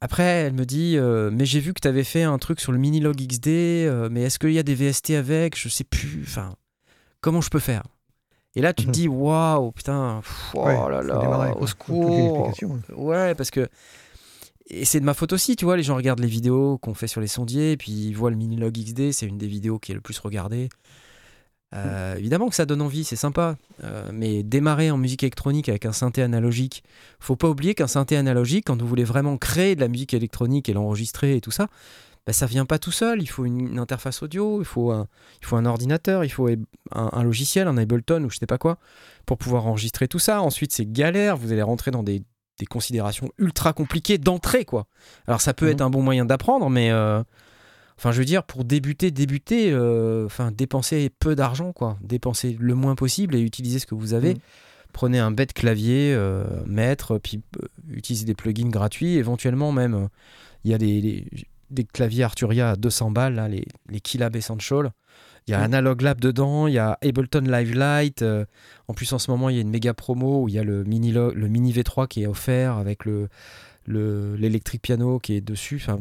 après, elle me dit euh, Mais j'ai vu que tu avais fait un truc sur le Minilog XD, euh, mais est-ce qu'il y a des VST avec? Je sais plus. Enfin, comment je peux faire? Et là, tu te dis Waouh, putain, pff, oh Ouais, là là, démarrer, au secours. hein. Ouais, parce que. Et c'est de ma faute aussi, tu vois. Les gens regardent les vidéos qu'on fait sur les sondiers, puis ils voient le Minilog XD, c'est une des vidéos qui est le plus regardée. Euh, évidemment que ça donne envie, c'est sympa. Euh, mais démarrer en musique électronique avec un synthé analogique, faut pas oublier qu'un synthé analogique, quand vous voulez vraiment créer de la musique électronique et l'enregistrer et tout ça, bah, ça vient pas tout seul. Il faut une, une interface audio, il faut un, il faut un ordinateur, il faut un, un logiciel, un Ableton ou je sais pas quoi, pour pouvoir enregistrer tout ça. Ensuite, c'est galère. Vous allez rentrer dans des, des considérations ultra compliquées d'entrée, quoi. Alors, ça peut Mhm. être un bon moyen d'apprendre, mais euh, enfin, je veux dire, pour débuter, débuter, euh, enfin, dépenser peu d'argent, quoi. Dépenser le moins possible et utiliser ce que vous avez. Mhm. Prenez un bête clavier, euh, maître, puis euh, utilisez des plugins gratuits. Éventuellement, même, euh, il y a des, claviers Arturia à 200 balles, là, les, les Keylab Essential. Il y a Mm. Analog Lab dedans, il y a Ableton Live Lite. euh, en plus, en ce moment, il y a une méga promo où il y a le mini, le mini V3 qui est offert avec le- l'électrique piano qui est dessus. Enfin,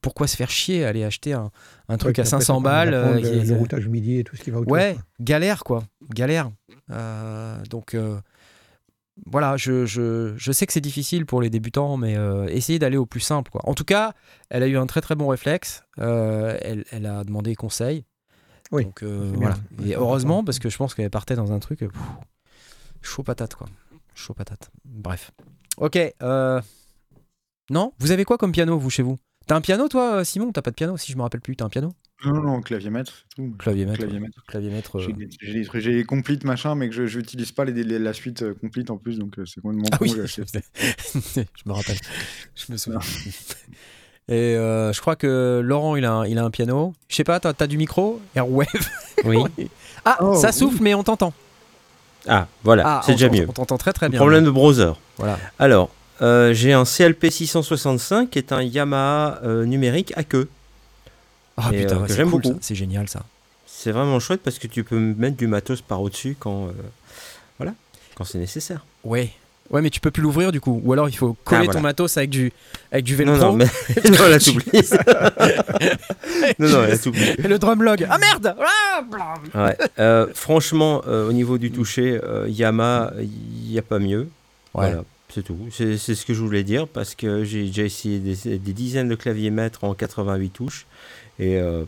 pourquoi se faire chier à aller acheter un, un truc à puis après, 500 ça permet balles euh, le, le routage MIDI et tout ce qui va autour. Ouais, galère quoi, galère. Euh, donc euh, voilà, je, je, je sais que c'est difficile pour les débutants, mais euh, essayez d'aller au plus simple. Quoi. En tout cas, elle a eu un très très bon réflexe. Elle, elle a demandé conseil. Oui, Donc voilà. Et heureusement, parce que je pense qu'elle partait dans un truc pff, chaud patate quoi. Chaud patate. Bref. Ok. euh, Non, vous avez quoi comme piano vous chez vous? T'as un piano toi, Simon? T'as pas de piano si je me rappelle plus. T'as un piano? Non, non, clavier maître, c'est tout. Clavier maître. Clavier maître. Clavier maître. J'ai euh, des- J'ai des trucs- j'ai les complete machin, mais que je n'utilise pas les, les- la suite euh, complete en plus, donc euh, c'est complètement Ah con, oui, je, me rappelle. Je me souviens. Et euh, je crois que Laurent, il a un, il a un piano. Je sais pas, t'as as du micro? Airwave? Oui. Ah, Oh, ça oui. souffle, mais on t'entend. Ah, voilà, Ah, c'est déjà mieux. On t'entend très très bien. Problème de browser. Voilà. Alors, euh, j'ai un CLP 665 qui est un Yamaha euh, numérique à queue. Ah Et, putain, euh, ouais, j'aime cool, beaucoup. C'est génial ça. C'est vraiment chouette parce que tu peux mettre du matos par au-dessus quand, euh, voilà, quand c'est nécessaire. Ouais. Ouais, mais tu peux plus l'ouvrir du coup. Ou alors il faut coller Ah, voilà. ton matos avec du, avec du Non, velcro. non, mais non, elle a tout oublié. non, non, elle a tout oublié. Et le drumlog. Ah merde Ah. Ouais. Franchement, au niveau du toucher, Yamaha, il n'y a pas mieux. Ouais. Voilà, c'est tout. C'est ce que je voulais dire parce que j'ai déjà essayé des, des dizaines de claviers maîtres en 88 touches et il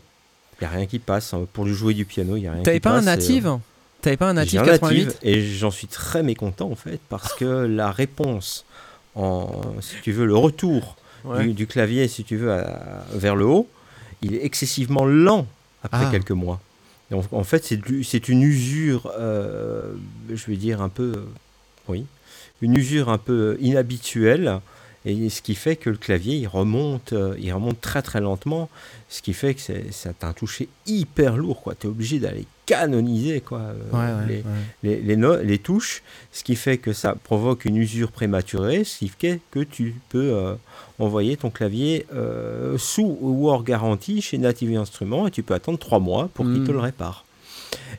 n'y a rien qui passe. hein. Pour lui jouer du piano, il n'y a rien T'avais qui pas un passe. et, euh, native? T'avais pas un native un 88 native et j'en suis très mécontent en fait parce que la réponse en, si tu veux, le retour Ouais. du, du clavier, si tu veux, à- vers le haut, il est excessivement lent après Ah. quelques mois. Donc en fait, c'est une usure, euh, je vais dire un peu, euh, oui, une usure un peu inhabituelle. Et ce qui fait que le clavier, il remonte, euh, il remonte très très lentement, ce qui fait que c'est un toucher hyper lourd, quoi. Tu es obligé d'aller canoniser, quoi, euh, Ouais, les, ouais. les, les, no- les touches, ce qui fait que ça provoque une usure prématurée, ce qui fait que tu peux euh, envoyer ton clavier euh, sous ou hors garantie chez Native Instruments et tu peux attendre trois mois pour qu'ils te Mm. le réparent.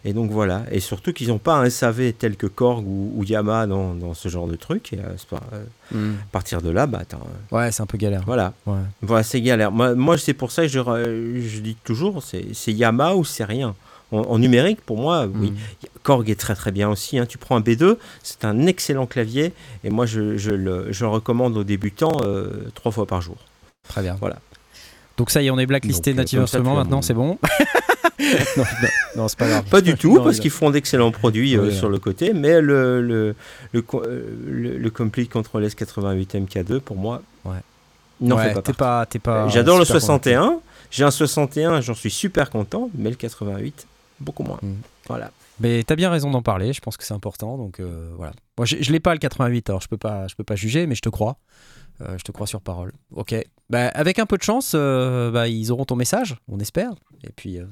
Et donc voilà, et surtout qu'ils n'ont pas un SAV tel que Korg ou, ou Yamaha dans, dans ce genre de truc. Et euh, euh, Hmm. à partir de là, bah, attends, euh, Ouais, c'est un peu galère. voilà, Ouais. voilà c'est galère. Moi, moi c'est pour ça que je, dis toujours, c'est Yamaha ou c'est rien. En, en numérique, pour moi, oui. Hmm. Korg est très très bien aussi. hein. Tu prends un B2, c'est un excellent clavier. Et moi, je, je le, je le recommande aux débutants euh, trois fois par jour. Très bien. Voilà. Donc ça y est, on est blacklisté Donc, Native as maintenant, c'est bon non, non, non, c'est pas grave. Pas du tout, Non, parce qu'ils font d'excellents produits euh, sur le côté. Mais le, le, le, euh, le, le Complete Control S88 MK2, pour moi, Ouais. n'en Ouais, fait pas pas, pas. J'adore le super 61. J'ai un 61, j'en suis super content. Mais le 88, beaucoup moins. Mm. Voilà. Mais t'as bien raison d'en parler, je pense que c'est important. Donc euh, voilà. Moi, je, je l'ai pas le 88, alors je peux pas, je peux pas juger, mais je te crois. Euh, je te crois sur parole. Ok. Bah, avec un peu de chance, euh, bah, ils auront ton message, on espère. Et puis, euh,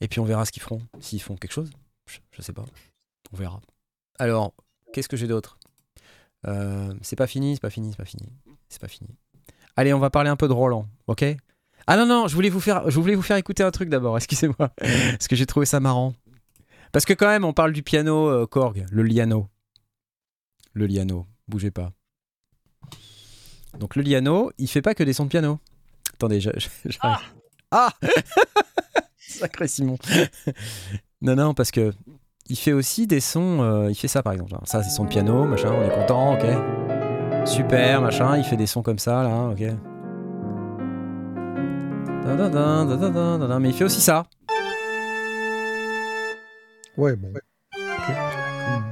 et puis on verra ce qu'ils feront. S'ils font quelque chose, je, je sais pas. On verra. Alors, qu'est-ce que j'ai d'autre? Euh, C'est pas fini, c'est pas fini, c'est pas fini, c'est pas fini. Allez, on va parler un peu de Roland, ok? Ah non non, je voulais vous faire, je voulais vous faire écouter un truc d'abord. Excusez-moi, parce que j'ai trouvé ça marrant. Parce que quand même, on parle du piano euh, Korg, le Liano. Le Liano, bougez pas. Donc le Liano, il fait pas que des sons de piano. Attendez, je, je- j'arrive. Ah, Sacré Simon. non, non, parce que il fait aussi des sons. euh, il fait ça par exemple. Ça, c'est son piano, machin, on est content, ok. Super, machin, il fait des sons comme ça, là, ok. Mais il fait aussi ça. Ouais, bon. Comme,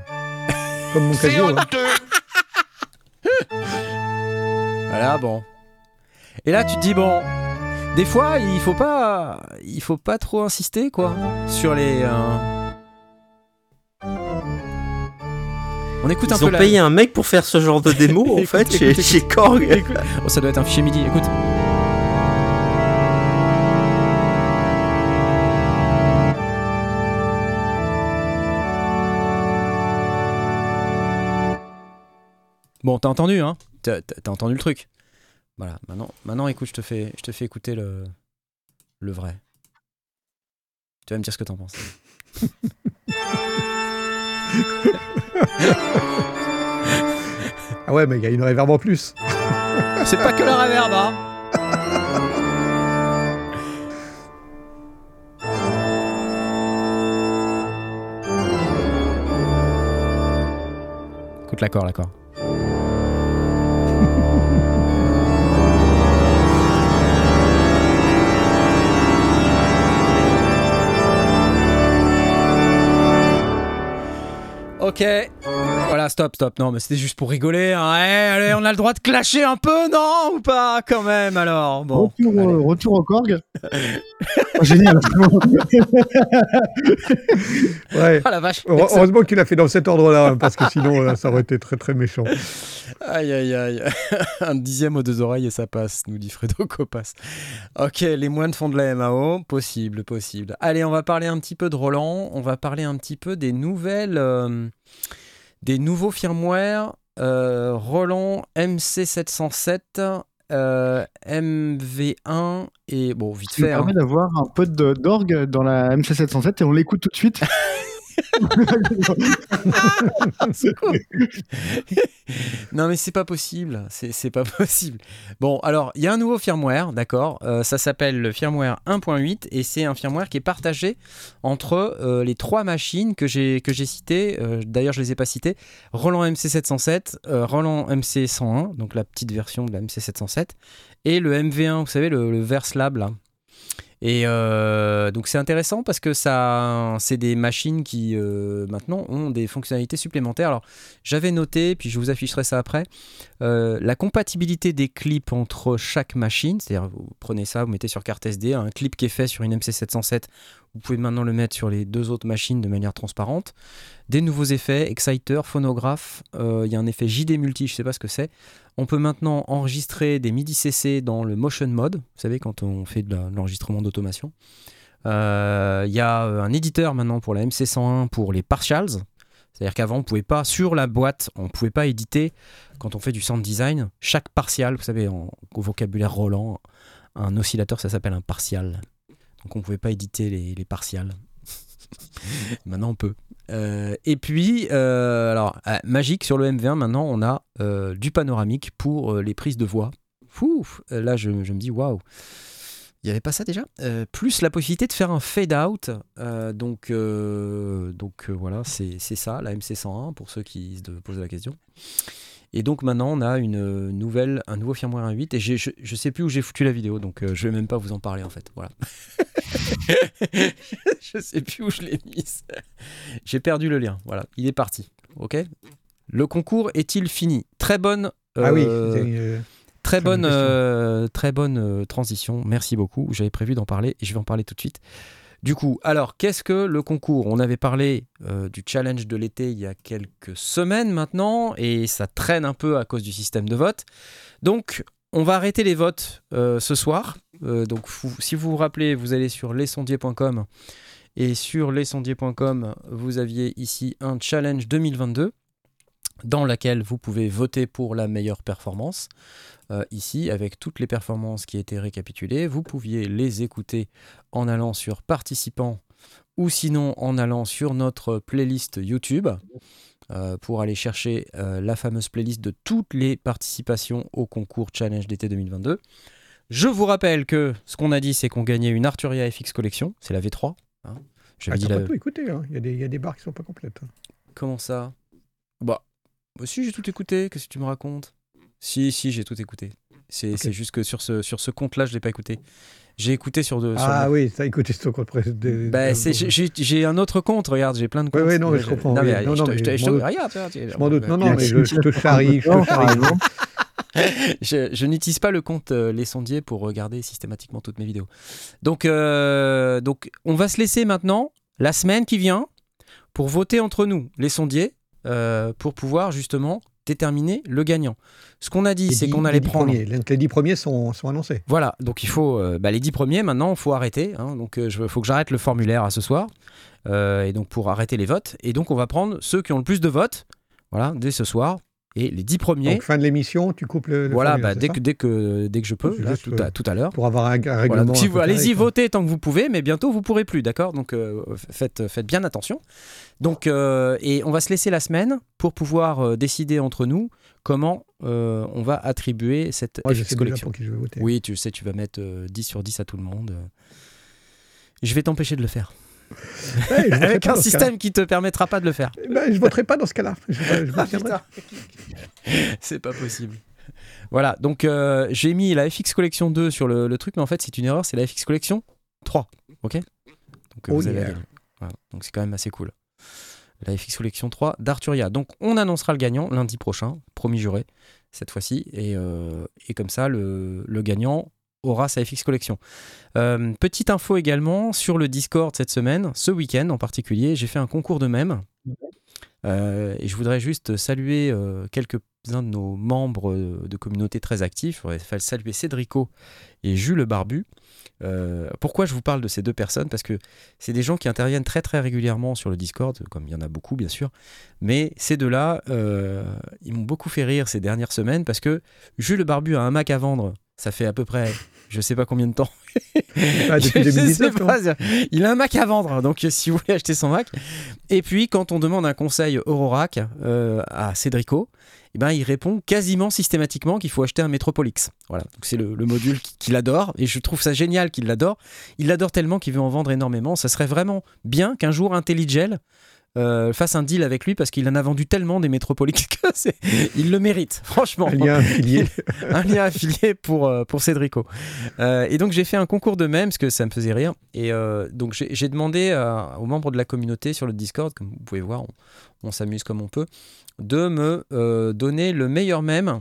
comme mon casio. hein. Voilà, bon. Et là, tu te dis, bon, Des fois, il faut pas, il faut pas trop insister quoi sur les. euh, On écoute un Ils peu ont la- payé un mec pour faire ce genre de démo en Écoute, fait écoute, chez, écoute. chez Korg. Oh, ça doit être un fichier MIDI. Écoute. Bon, t'as entendu, hein t'as entendu le truc. Voilà. Maintenant, maintenant, écoute, je te fais, je te fais écouter le, le vrai. Tu vas me dire ce que t'en penses. Ah ouais, mais il y a une réverb en plus. C'est pas que la reverb, hein Écoute l'accord, l'accord. Ok. Voilà, stop, stop. Non, mais c'était juste pour rigoler. hein. Eh, allez, on a le droit de clasher un peu, non Ou pas Quand même, alors? Bon. Retour, euh, retour au Korg. Oh, génial. Ouais. Ah la vache. Heure- Heureusement que tu l'as fait dans cet ordre-là, hein, parce que sinon, euh, ça aurait été très très méchant. Aïe, aïe, aïe. Un dixième aux deux oreilles et ça passe, nous dit Fredo Copas. Ok, les moines font de la MAO. Possible, possible. Allez, on va parler un petit peu de Roland. On va parler un petit peu des nouvelles. euh, des nouveaux firmware euh, Roland MC707. euh, MV1 et bon vite Ça fait hein. permet d'avoir un peu d'orgue dans la MC707 et on l'écoute tout de suite. Non mais c'est pas possible, c'est pas possible. Bon alors il y a un nouveau firmware, d'accord, euh, ça s'appelle le firmware 1.8 et c'est un firmware qui est partagé entre euh, les trois machines que j'ai que j'ai citées. euh, D'ailleurs je les ai pas citées. Roland MC707, euh, Roland MC101, donc la petite version de la MC707 et le MV1, vous savez le, le Verslab là. Et euh, donc c'est intéressant parce que ça, c'est des machines qui euh, maintenant ont des fonctionnalités supplémentaires. Alors j'avais noté, puis je vous afficherai ça après, euh, la compatibilité des clips entre chaque machine. C'est-à-dire vous prenez ça, vous mettez sur carte SD, un clip qui est fait sur une MC707, vous pouvez maintenant le mettre sur les deux autres machines de manière transparente. Des nouveaux effets, exciter, phonographe, il y a un effet JD multi, je sais pas ce que c'est. On peut maintenant enregistrer des MIDI CC dans le motion mode, vous savez, quand on fait de l'enregistrement d'automation. Euh, Il y a euh, un éditeur maintenant pour la MC101 pour les partials. C'est-à-dire qu'avant, on pouvait pas, sur la boîte, on pouvait pas éditer, quand on fait du sound design, chaque partial, vous savez, au vocabulaire Roland, un oscillateur, ça s'appelle un partial. Donc on pouvait pas éditer les partials. Maintenant, on peut. Euh, et puis, euh, alors, euh, magique sur le MV1, maintenant, on a du panoramique pour les prises de voix. Euh, là, je, me dis, waouh, il n'y avait pas ça déjà? Plus la possibilité de faire un fade-out. donc, donc voilà, c'est ça, la MC101, pour ceux qui se posent la question. Et donc maintenant, on a une euh, nouvelle, un nouveau firmware 1.8 et je, je sais plus où j'ai foutu la vidéo, donc euh, je vais même pas vous en parler en fait. Voilà. je sais plus où je l'ai mise. J'ai perdu le lien. Voilà, il est parti. Ok? Le concours est-il fini? Très bonne. Ah oui, euh, une- Très très bonne bonne, question. euh, très bonne euh, transition. Merci beaucoup. J'avais prévu d'en parler et je vais en parler tout de suite. Du coup, alors, qu'est-ce que le concours? On avait parlé euh, du challenge de l'été il y a quelques semaines maintenant et ça traîne un peu à cause du système de vote. Donc, on va arrêter les votes euh, ce soir. Euh, donc, si vous vous rappelez, vous allez sur lesondiers.com et sur lesondiers.com, vous aviez ici un challenge 2022 dans laquelle vous pouvez voter pour la meilleure performance. Euh, ici, avec toutes les performances qui étaient récapitulées, vous pouviez les écouter en allant sur participants ou sinon en allant sur notre playlist YouTube euh, pour aller chercher euh, la fameuse playlist de toutes les participations au concours Challenge d'été 2022. Je vous rappelle que ce qu'on a dit, c'est qu'on gagnait une Arturia FX Collection, c'est la V3. hein. Ah, dit la- pas tout écouté, hein. il, y a des, il y a des barres qui sont pas complètes. hein. Comment ça? Bah, bah si, j'ai tout écouté. Qu'est-ce que tu me racontes? Si, si, j'ai tout écouté. C'est juste que sur ce, sur ce compte-là, je l'ai pas écouté. J'ai écouté sur de. sur Ah le- oui, ça écouté sur compte Bah, j'ai- un autre compte, regarde, j'ai plein de Oui, comptes. oui, non, mais je comprends. Non, oui. Non, je non, te- mais je je regarde, Je m'en doute. Non, non, mais je, te charrie. Je te par charrie. exemple. je, je n'utilise pas le compte euh, Les Sondiers pour regarder systématiquement toutes mes vidéos. Donc, euh, donc, on va se laisser maintenant, la semaine qui vient, pour voter entre nous, les sondiers, euh, pour pouvoir justement déterminer le gagnant. Ce qu'on a dit, Les c'est dix- qu'on les allait dix prendre. premiers. Les dix premiers sont, sont annoncés. Voilà, donc il faut euh, bah, les 10 premiers maintenant, il faut arrêter. hein. donc il faut que j'arrête le formulaire à ce soir. Euh, et donc pour arrêter les votes. Et donc on va prendre ceux qui ont le plus de votes, voilà, dès ce soir. Et les 10 premiers, Donc, fin de l'émission, tu coupes le. le voilà, formulaire, bah, dès, que, dès, que, dès que je peux, là, tout, à, tout à l'heure. Pour avoir un, Voilà, règlement. donc si vous, allez-y voter tant que vous pouvez, mais bientôt vous pourrez plus, d'accord? Donc euh, faites, faites bien attention. Donc euh, et on va se laisser la semaine pour pouvoir euh, décider entre nous comment on va attribuer cette Moi, je FX collection. pour qui je vais voter. Oui, tu sais, tu vas mettre euh, 10 sur 10 à tout le monde. Je vais t'empêcher de le faire. Ouais, Avec un système qui te permettra pas de le faire. cas-là. Ben, je voterai pas dans ce cas-là. Je, je Ah. C'est pas possible. Voilà, donc euh, j'ai mis la FX Collection 2 sur le, le truc, mais en fait c'est une erreur, c'est la FX Collection 3. Ok? Donc euh, Oh vous avez yeah. Voilà, donc c'est quand même assez cool. La FX Collection 3 d'Arturia. Donc on annoncera le gagnant lundi prochain, promis juré, cette fois-ci. Et, euh, et comme ça, le, le gagnant aura sa FX Collection. Euh, petite info également sur le Discord cette semaine, ce week-end en particulier, j'ai fait un concours de mèmes. Euh, et je voudrais juste saluer euh, quelques-uns de nos membres euh, de communauté très actifs. Il fallait saluer Cédrico et Jules Barbu. Pourquoi je vous parle de ces deux personnes? Parce que c'est des gens qui interviennent très très régulièrement sur le Discord, comme il y en a beaucoup bien sûr. Mais ces deux-là, ils m'ont beaucoup fait rire ces dernières semaines parce que Jules Barbu a un Mac à vendre. Ça fait à peu près, je sais pas combien de temps. Ah, depuis Je sais 2019, pas, il a un Mac à vendre, donc euh, si vous voulez acheter son Mac. Et puis, quand on demande un conseil Eurorack euh, à Cédrico, eh ben, il répond quasiment systématiquement qu'il faut acheter un Metropolix. Voilà, donc c'est le, le module qui- qu'il adore, et je trouve ça génial qu'il l'adore. Il l'adore tellement qu'il veut en vendre énormément. Ça serait vraiment bien qu'un jour IntelliGel euh, fasse un deal avec lui parce qu'il en a vendu tellement des Metropolix que c'est- il le mérite, franchement. Un lien affilié. un lien affilié pour, euh, pour Cédrico. Euh, et donc j'ai fait un concours de mèmes parce que ça me faisait rire. Et euh, donc j'ai demandé à- aux membres de la communauté sur le Discord, comme vous pouvez voir, on, on s'amuse comme on peut, de me donner le meilleur mème,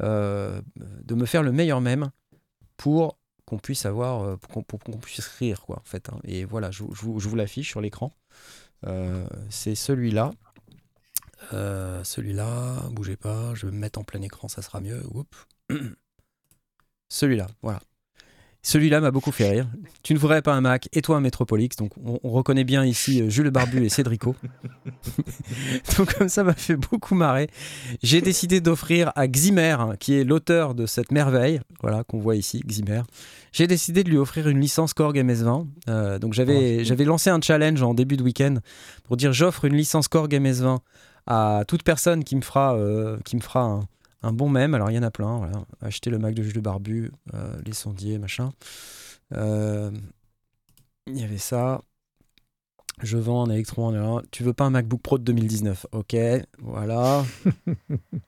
de me faire le meilleur mème pour qu'on puisse avoir, pour qu'on pour qu'on puisse rire quoi en fait. hein. Et voilà, je, je vous l'affiche sur l'écran. Euh, c'est celui-là. Euh, celui-là, bougez pas, je vais me mettre en plein écran, ça sera mieux. Celui-là, voilà. Celui-là m'a beaucoup fait rire. Tu ne voudrais pas un Mac et toi un Metropolix, donc on, on reconnaît bien ici euh, Jules Barbu et Cédrico. donc comme ça m'a fait beaucoup marrer. J'ai décidé d'offrir à Ximer, hein, qui est l'auteur de cette merveille, voilà qu'on voit ici, Ximer. J'ai décidé de lui offrir une licence Korg MS20. Euh, donc Oh, j'avais j'avais lancé un challenge en début de week-end pour dire j'offre une licence Korg MS20 à toute personne qui me fera, euh, qui me fera un, un bon mème. Alors il y en a plein. Voilà. Acheter le Mac de Jules Barbu, euh, les sondiers, machin. Euh, Il y avait ça. Je vends un Electron. alors, Tu veux pas un MacBook Pro de 2019 Ok, voilà.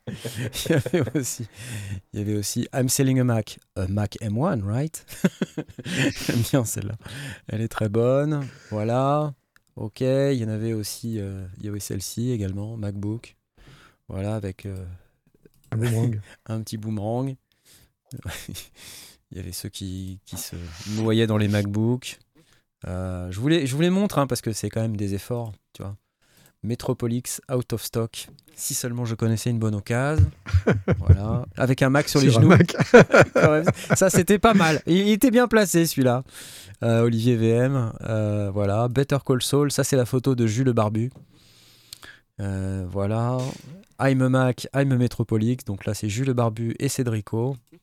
il, y avait aussi, il y avait aussi I'm selling a Mac. A Mac M1, right? J'aime bien celle-là. Elle est très bonne. Voilà. Ok, il y en avait aussi, euh, il y avait celle-ci également, MacBook. Voilà, avec euh, Un boomerang. un petit boomerang. il y avait ceux qui, qui se noyaient dans les MacBooks. Euh, je, je vous les montre hein, parce que c'est quand même des efforts, tu vois. Metropolix out of stock. Si seulement je connaissais une bonne occasion. voilà. Avec un Mac sur, les Sur genoux. Mac. Ça, c'était pas mal. Il, était bien placé, celui-là. Euh, Olivier VM. euh, voilà. Better Call Saul. Ça, c'est la photo de Jules Barbu. Euh, voilà. I'm Mac, I'm a Metropolix. Donc là, c'est Jules Barbu et Cédrico. Vous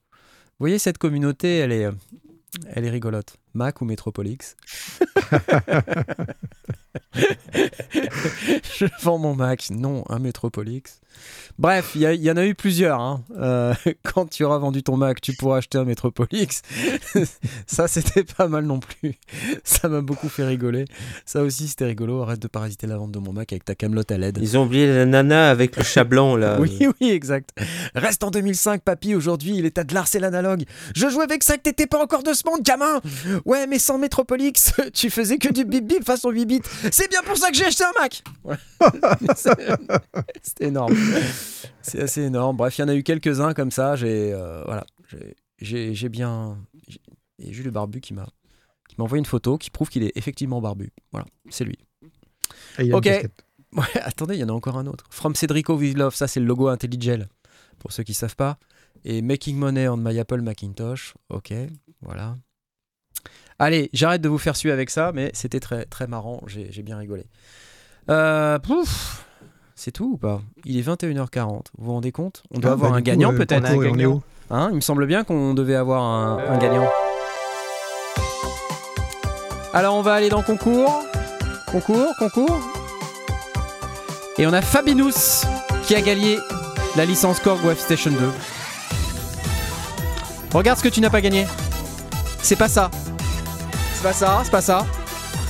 voyez, cette communauté, elle est, elle est rigolote. Mac ou Metropolix? Je vends mon Mac, non, un Metropolix. Bref, il y, en a eu plusieurs. hein. Euh, quand tu auras vendu ton Mac, tu pourras acheter un Metropolix. Ça, c'était pas mal non plus. Ça m'a beaucoup fait rigoler. Ça aussi, c'était rigolo. Arrête de parasiter la vente de mon Mac avec ta camelote à LED. Ils ont oublié la nana avec le chat blanc là. Oui, oui, exact. Reste en 2005, papy. Aujourd'hui, il est à de l'art, c'est l'analogue. Je jouais avec ça que t'étais pas encore de ce monde, gamin. Ouais, mais sans Metropolix, tu faisais que du bip bip façon 8 bits. C'est bien pour ça que j'ai acheté un Mac. Ouais. C'était énorme. C'est assez énorme. Bref, il y en a eu quelques-uns comme ça. J'ai euh, voilà, j'ai- bien. j'ai- Et Jules Barbu qui m'a qui m'a envoyé une photo qui prouve qu'il est effectivement barbu. Voilà, c'est lui. Ok. Ouais, attendez, il y en a encore un autre. From Cedrico with Love, ça c'est le logo IntelliGel, pour ceux qui savent pas. Et Making Money on My Apple Macintosh, ok, voilà. Allez, j'arrête de vous faire suer avec ça, mais c'était très, très marrant, j'ai j'ai bien rigolé. Euh, pouf, c'est tout ou pas? Il est 21h40, vous vous rendez compte? On doit Ah, avoir bah, un du coup, gagnant euh, peut-être Hein Il me semble bien qu'on devait avoir un, un gagnant. Alors on va aller dans concours. Concours, concours. Et on a Fabinus qui a gagné la licence Korg Wave Station 2. Regarde ce que tu n'as pas gagné. C'est pas ça. C'est pas ça, c'est pas ça.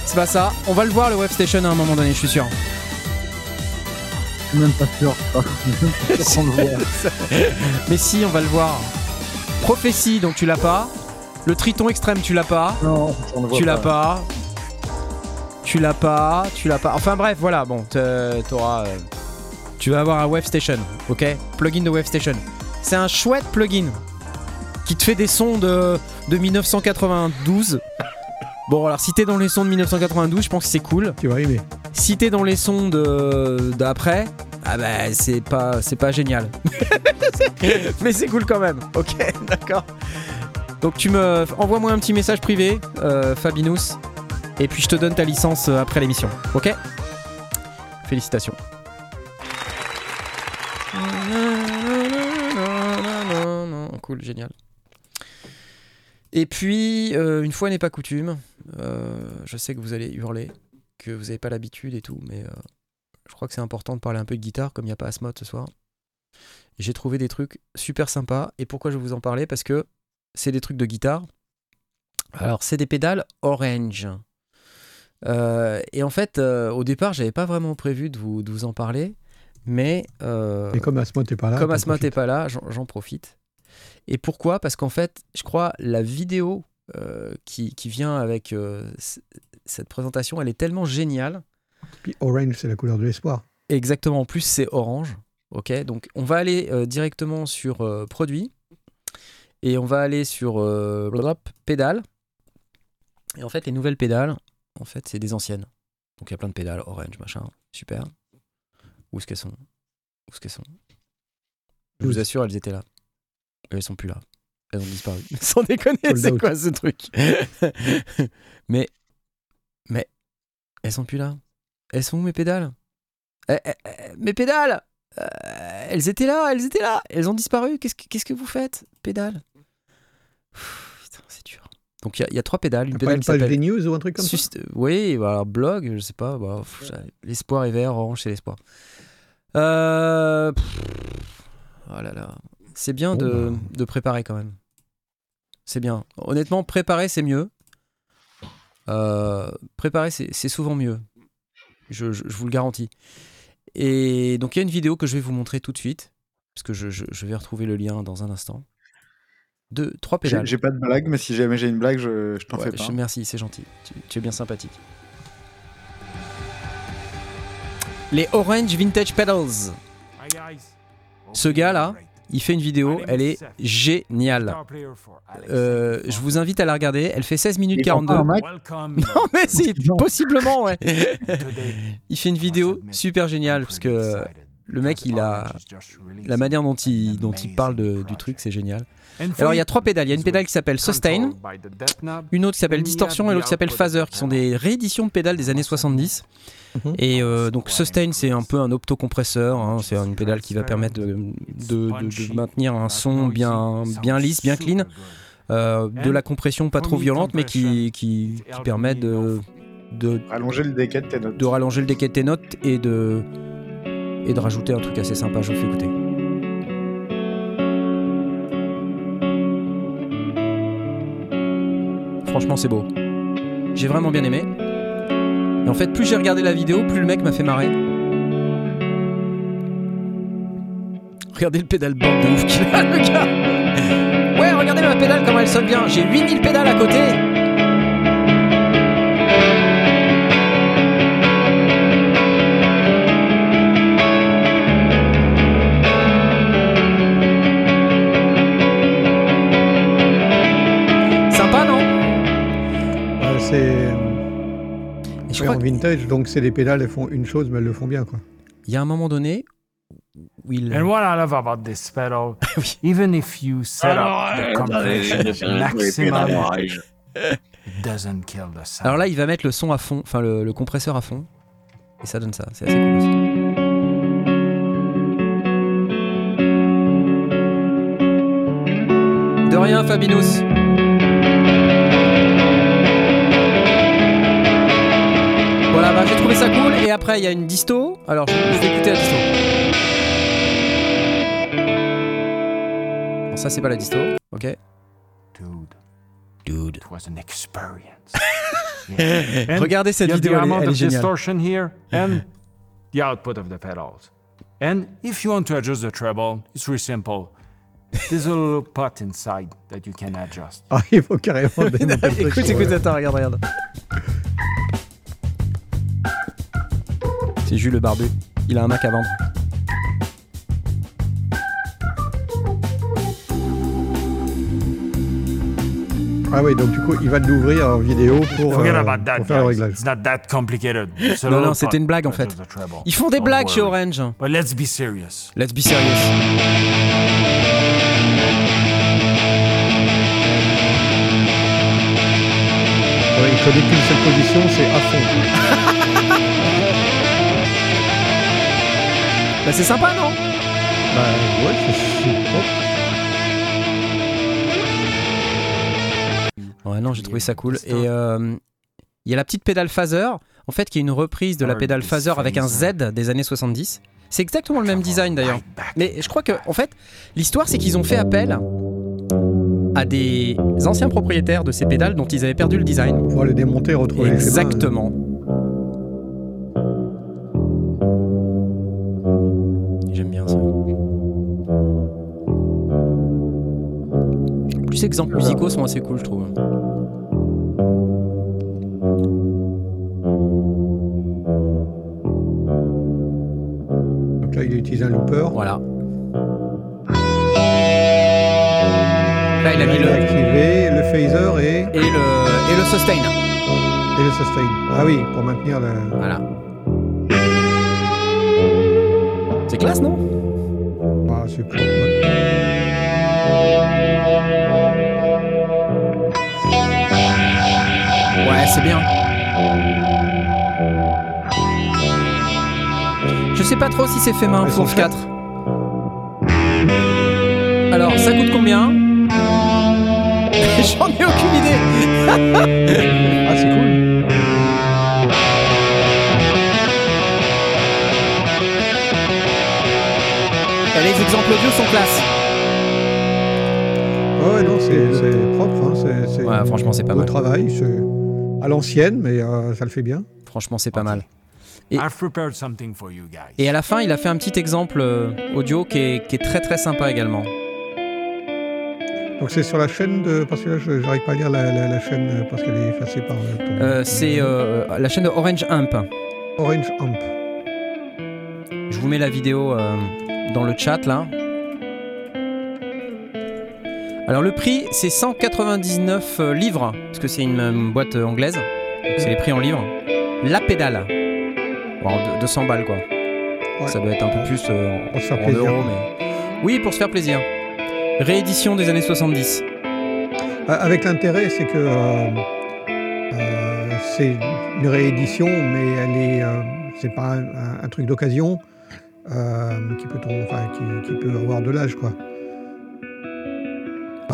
C'est pas ça. On va le voir le Wave Station à un moment donné, je suis sûr. Suis même pas sûr. Le. Mais si, on va le voir. Prophétie, donc tu l'as pas. Le Triton extrême, tu l'as pas. Non, on le voit Tu l'as pas. pas. Tu l'as pas. Tu l'as pas. Enfin bref, voilà. Bon, t'auras. euh, Tu vas avoir un Wave Station, ok? Plugin de Wave Station. C'est un chouette plugin qui te fait des sons de, de 1992. Bon, alors si t'es dans les sons de 1992, je pense que c'est cool. Tu vas aimer. Si t'es dans les sons de d'après, ah bah c'est pas c'est pas génial. Mais c'est cool quand même. Ok, d'accord. Donc tu me envoie-moi un petit message privé, euh, Fabinus, et puis je te donne ta licence euh, après l'émission. Ok? Félicitations. Cool, génial. Et puis, euh, une fois n'est pas coutume, euh, je sais que vous allez hurler, que vous n'avez pas l'habitude et tout, mais euh, je crois que c'est important de parler un peu de guitare, comme il n'y a pas Asmod ce soir. J'ai trouvé des trucs super sympas. Et pourquoi je vais vous en parler? Parce que c'est des trucs de guitare. Alors, c'est des pédales Orange. Euh, et en fait, euh, au départ, j'avais pas vraiment prévu de vous, de vous en parler. Mais, euh, Et comme Asmod n'est pas là. comme Asma n'est pas là, j'en profite. Et pourquoi? Parce qu'en fait, je crois la vidéo euh, qui, qui vient avec euh, cette présentation, elle est tellement géniale. Puis Orange, c'est la couleur de l'espoir. Exactement, en plus c'est orange. Ok, donc on va aller euh, directement sur produit et on va aller sur pédales. Et en fait, les nouvelles pédales, en fait, c'est des anciennes. Donc il y a plein de pédales, orange, machin, super. Où est-ce qu'elles sont? Où est-ce qu'elles sont? Je vous assure, elles étaient là. Elles sont plus là. Elles ont disparu. Sans déconner, c'est quoi ce truc? Mais, mais, elles sont plus là. Elles sont où mes pédales? Eh, eh, eh, Mes pédales Euh, Elles étaient là, elles étaient là. Elles ont disparu. Qu'est-ce que, qu'est-ce que vous faites Pédales? Pff, Putain, c'est dur. Donc il y a- il y, a trois pédales. Une T'as pas pédale une page news ou un truc comme ça? Oui, bah, alors blog, je sais pas. bah, l'espoir est vert, orange, c'est l'espoir. Euh... Oh là là. C'est bien Bon, de, bah. de préparer quand même. C'est bien. Honnêtement, préparer, c'est mieux. Euh, préparer, c'est c'est souvent mieux. Je, je- je vous le garantis. Et donc, il y a une vidéo que je vais vous montrer tout de suite. Parce que je, je- je vais retrouver le lien dans un instant. Deux, trois pédales. j'ai pas de blague, mais si jamais j'ai une blague, je, je t'en Ouais, fais pas. je- merci, c'est gentil. Tu, tu es bien sympathique. Les Orange Vintage Pedals. Ce gars-là, il fait une vidéo, elle est géniale. Euh, je vous invite à la regarder, elle fait 16 minutes Il prend 42. pas un Mac Non mais c'est possiblement ouais. il fait une vidéo super géniale parce que le mec il a la manière dont il dont il parle de- du truc c'est génial. Alors il y a trois pédales, il y a une pédale qui s'appelle Sustain, une autre qui s'appelle Distortion et l'autre qui s'appelle Phaser qui sont des rééditions de pédales des années 70. Mhm. Et euh, donc Sustain c'est un peu un optocompresseur, hein, c'est une pédale qui va permettre de, de- de- de maintenir un son bien, bien lisse, bien clean. Euh, de la compression pas trop violente mais qui, qui, qui permet de, de, Allonger le déquet de tes notes. de rallonger le déquet de tes notes et de, et de rajouter un truc assez sympa, je vous fais écouter. Franchement c'est beau. J'ai vraiment bien aimé. Et en fait plus j'ai regardé la vidéo, plus le mec m'a fait marrer. Regardez le pédale board de ouf qu'il a le gars Ouais regardez ma pédale comment elle sonne bien J'ai 8000 pédales à côté je crois en vintage, donc c'est des pédales, elles font une chose, mais elles le font bien, quoi. Il y a un moment donné où il. And what I love about this pedal, even if you set up the compression maximum, it doesn't kill the sound. Alors là, il va mettre le son à fond, enfin le, le compresseur à fond. Et ça donne ça. C'est assez cool aussi. De rien, Fabinus. Voilà, bah, j'ai trouvé ça cool. Et après, il y a une disto. Alors, je, je vais écouter la disto. Bon, ça, c'est pas la disto. Ok. Dude. Dude. It was an experience. Regardez cette vidéo, the elle elle est distortion here and the output of the pedals. And if you want to adjust the treble, it's really simple. There's a little pot inside that you can adjust. Ah, il faut carrément démonter le truc, écoute, écoute, attends, regarde, regarde. C'est Jules le barbu. Il a un Mac à vendre. Ah oui, donc du coup, il va l'ouvrir en vidéo pour, Forget euh, about that, pour faire le réglage. It's not that complicated. It's a Non, non, c'était une blague en fait. Ils font des Don't blagues chez. Orange. But let's be serious. Let's be serious. Ouais, il connaît qu'une seule position, c'est à fond. Bah, c'est sympa, non? Bah ouais, c'est propre. Ouais, non, j'ai trouvé ça cool. Et euh, il y a la petite pédale phaser, en fait, qui est une reprise de la pédale phaser avec un Z des années 70. C'est exactement le même design d'ailleurs. Mais je crois que, en fait, l'histoire, c'est qu'ils ont fait appel à des anciens propriétaires de ces pédales dont ils avaient perdu le design. Pour le démonter, retrouver les schémas. Exactement. Exemples musicaux sont assez cool, je trouve. Donc là, il utilise un looper. Voilà. Là, il a mis Il le. activé le phaser et, Et le, et le sustain. et le sustain. Ah oui, pour maintenir la. Voilà. C'est classe, non? Bah, c'est ouais. Ouais, c'est bien. Je sais pas trop si c'est fait main, faites. 4. Alors, ça coûte combien J'en ai aucune idée. Ah, c'est cool. Les exemples audio sont classe. Ouais, ouais, non, c'est propre. Hein. C'est, c'est Ouais, franchement, c'est pas beau mal. travail. À l'ancienne, mais euh, ça le fait bien. Franchement, c'est pas mal. Et- I've prepared something for you guys. Et à la fin, il a fait un petit exemple euh, audio qui est, qui est très très sympa également. Donc c'est sur la chaîne de. Parce que là, je n'arrive pas à lire la, la- la chaîne euh, parce qu'elle est effacée par ton- Euh, c'est euh, la chaîne de Orange Amp. Orange Amp. Je vous mets la vidéo euh, dans le chat là. Alors le prix c'est 199 euh, livres parce que c'est une, euh, boîte euh, anglaise. Donc c'est les prix en livres. La pédale. Bon, de- 200 balles quoi. Ça doit être un peu plus euh, en, se euros mais oui pour se faire plaisir. Réédition des années 70. Euh, Avec l'intérêt, c'est que euh, euh, c'est une réédition, mais elle est, c'est pas un, un- un truc d'occasion peut, qui, qui peut avoir de l'âge, quoi.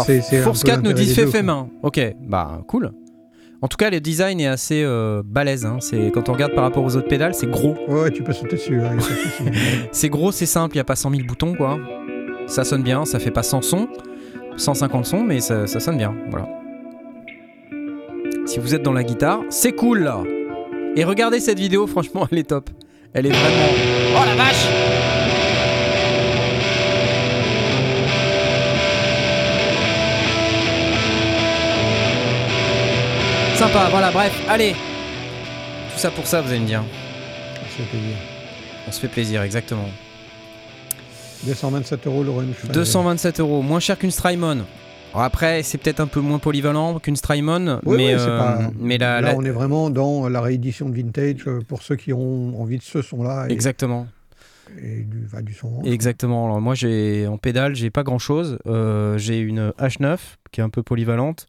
C'est- c'est Force peu 4 nous dit fait fait main. Ok, bah cool. En tout cas, le design est assez euh, balèze. hein. C'est quand on regarde par rapport aux autres pédales, c'est gros. Ouais, tu peux sauter dessus. hein. C'est gros, c'est simple, il n'y a pas 100 000 boutons quoi. Ça sonne bien, ça fait pas 100 sons, 150 sons, mais ça, ça sonne bien. Voilà. Si vous êtes dans la guitare, c'est cool là. Et regardez cette vidéo, franchement, elle est top. Elle est vraiment. Oh la vache Sympa, voilà, bref, allez. Tout ça pour ça, vous allez me dire. Ça fait plaisir. On se fait plaisir, exactement. 227 euros. Phaser. 227 euros, moins cher qu'une Strymon. Après, c'est peut-être un peu moins polyvalent qu'une Strymon, mais, euh, pas- mais la, Là, la- on est vraiment dans la réédition de vintage euh, pour ceux qui ont envie de ce son-là et, exactement. et du, enfin, du son. Exactement. Alors moi, j'ai en pédale, j'ai pas grand chose. j'ai une H9 qui est un peu polyvalente.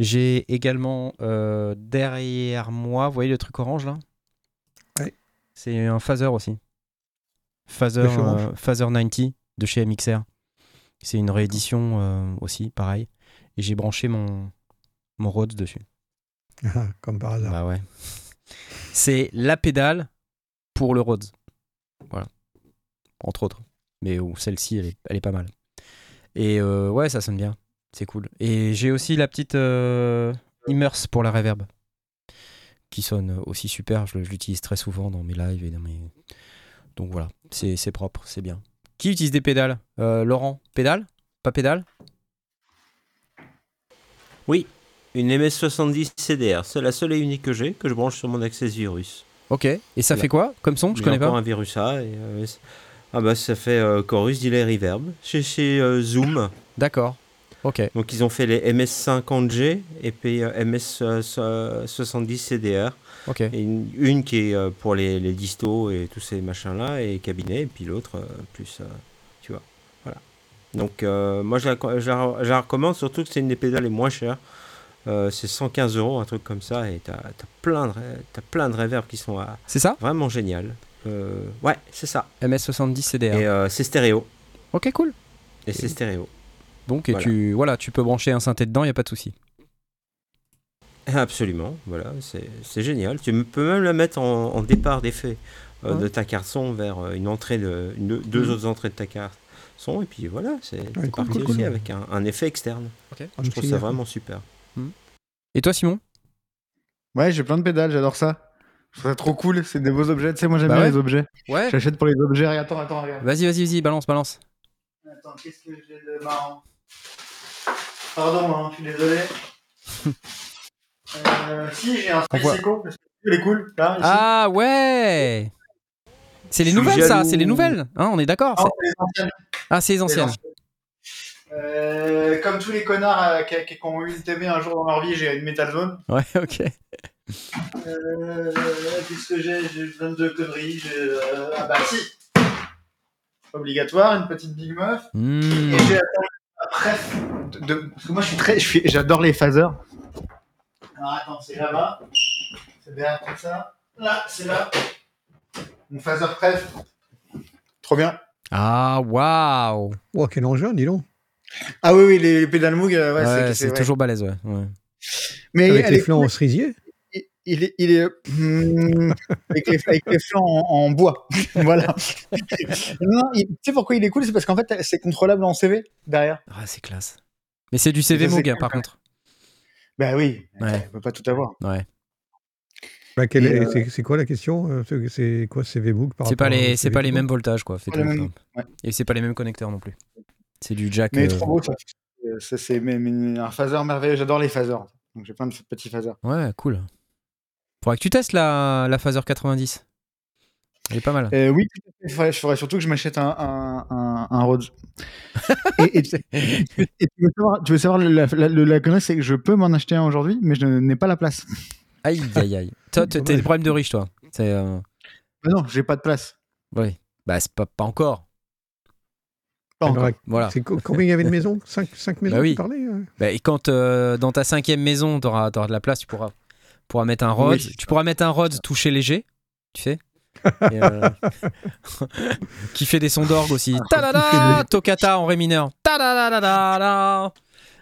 J'ai également euh, derrière moi, vous voyez le truc orange là? Ouais. C'est un phaser aussi. Phaser, De chez Orange. euh, phaser 90 de chez MXR. C'est une réédition euh, aussi, pareil. Et j'ai branché mon, mon Rhodes dessus. Comme par hasard. Bah ouais. C'est la pédale pour le Rhodes. Voilà. Entre autres. Mais oh, celle-ci, elle est, elle est pas mal. Et ouais, ça sonne bien. C'est cool. Et j'ai aussi la petite euh, Immerse pour la reverb. Qui sonne aussi super. Je, je l'utilise très souvent dans mes lives et dans mes. Donc voilà, c'est propre, c'est bien. Qui utilise des pédales? Euh, Laurent, pédale? Pas pédale? Oui, une MS70 CDR. C'est la seule et unique que j'ai, que je branche sur mon Access Virus. Ok. Et ça fait quoi? Comme son? Je connais encore pas. un virus A. Et, euh, ah bah ça fait euh, Chorus Delay Reverb chez, chez Zoom. D'accord. Donc ils ont fait les MS50G et puis euh, MS70 CDR. Une, une qui est euh, pour les, les distos et tous ces machins-là et cabinet, et puis l'autre euh, plus, tu vois. Voilà. Donc euh, moi je la, je la- je la recommande, surtout que c'est une des pédales les moins chères. Euh, c'est 115 euros, un truc comme ça, et t'as as plein de, plein de qui sont à- ça? vraiment génial. Euh, ouais, c'est ça. MS70 CDR. Et c'est stéréo. Ok, cool. Et c'est stéréo. Donc et Voilà. tu voilà, tu peux brancher un synthé dedans, il y a pas de souci. Absolument, voilà, c'est c'est génial. Tu peux même la mettre en, en départ d'effet euh, Ouais. de ta carte son vers euh, une entrée de une- deux Mhm. autres entrées de ta carte son et puis voilà, c'est cool, parti cool, aussi cool. avec un, un effet externe. Ok. Je trouve ça vraiment super. Et toi Simon? Ouais, j'ai plein de pédales, j'adore ça. Je trouve ça trop cool, c'est des beaux objets. Tu sais, moi j'aime Bah bien ouais. les objets. Ouais. J'achète pour les objets. Regarde, Attends, attends, regarde. Vas-y, vas-y, vas-y, balance, balance. Attends, qu'est-ce que j'ai de marrant Pardon, hein, je suis désolé. euh, si, j'ai un Space Echo, parce que il est cool, là, ici. Ah ouais C'est les nouvelles ça, jaloux. c'est les nouvelles, hein, on est d'accord Non, c'est- les anciennes. Ah, c'est les Les anciennes. Euh, comme tous les connards euh, qui, qui- qui ont eu une TV un jour dans leur vie, j'ai une Metal Zone. Ouais, ok. Euh, Qu'est-ce que j'ai? J'ai 22 conneries. j'ai, euh, Ah bah si Obligatoire, une petite Big Muff. Hmm. Et j'ai après. De, de- parce que moi je suis très. J'adore les phasers. Alors attends, c'est là-bas. C'est derrière tout ça. Là, c'est là. Mon phaser préf. Trop bien. Ah, waouh Oh, quel engin, dis donc. Ah oui, oui, les, les pédales Moog, euh, ouais, Ouais, c'est- toujours balèze, ouais. ouais. Mais Avec les flancs en cerisier. Il, est, il est hmm, avec, les, avec les flancs en, en bois. voilà. non, il- tu sais pourquoi il est cool? C'est parce qu'en fait, c'est contrôlable en CV derrière. Ah, c'est classe. Mais c'est du CV cool, par même. contre. Bah oui, Ouais. on peut pas tout avoir. Ouais. Bah, euh, c'est, quoi la question euh, c'est, quoi CV Book par C'est pas les, c'est CV pas les mêmes voltages, quoi. mêmes- quoi. ouais. Et c'est pas les mêmes connecteurs non plus. C'est du jack. Mais euh, trop beau, ça. Ça, c'est un phaser merveilleux. J'adore les phasers. Donc j'ai plein de petits phasers. Ouais, cool. Faudrait que tu testes la, la Phaser 90. Elle est pas mal. Euh, oui. Il faudrait- je ferais surtout que je m'achète un, un, un, un Rhodes. et, et- et tu veux savoir, tu veux savoir la, la, la, la connerie, c'est que je peux m'en acheter un aujourd'hui, mais je n'ai pas la place. Aïe, aïe, aïe. Toi, t'as des problèmes de riche, toi. Euh, Bah non, j'ai pas de place. Oui. Bah, c'est pas, pas encore. Pas Alors, encore. Voilà. Combien il y avait de maisons? 5 cinq, cinq maisons Bah oui. tu parlais euh? Bah, et quand euh, dans ta cinquième maison, tu auras, de la place, tu pourras, pourras mettre un Rhodes. Oui. Tu pourras mettre un Rhodes touché léger, tu sais. Euh, qui fait des sons d'orgue aussi. Ta-da-da Toccata en ré mineur. Ta-da-da-da-da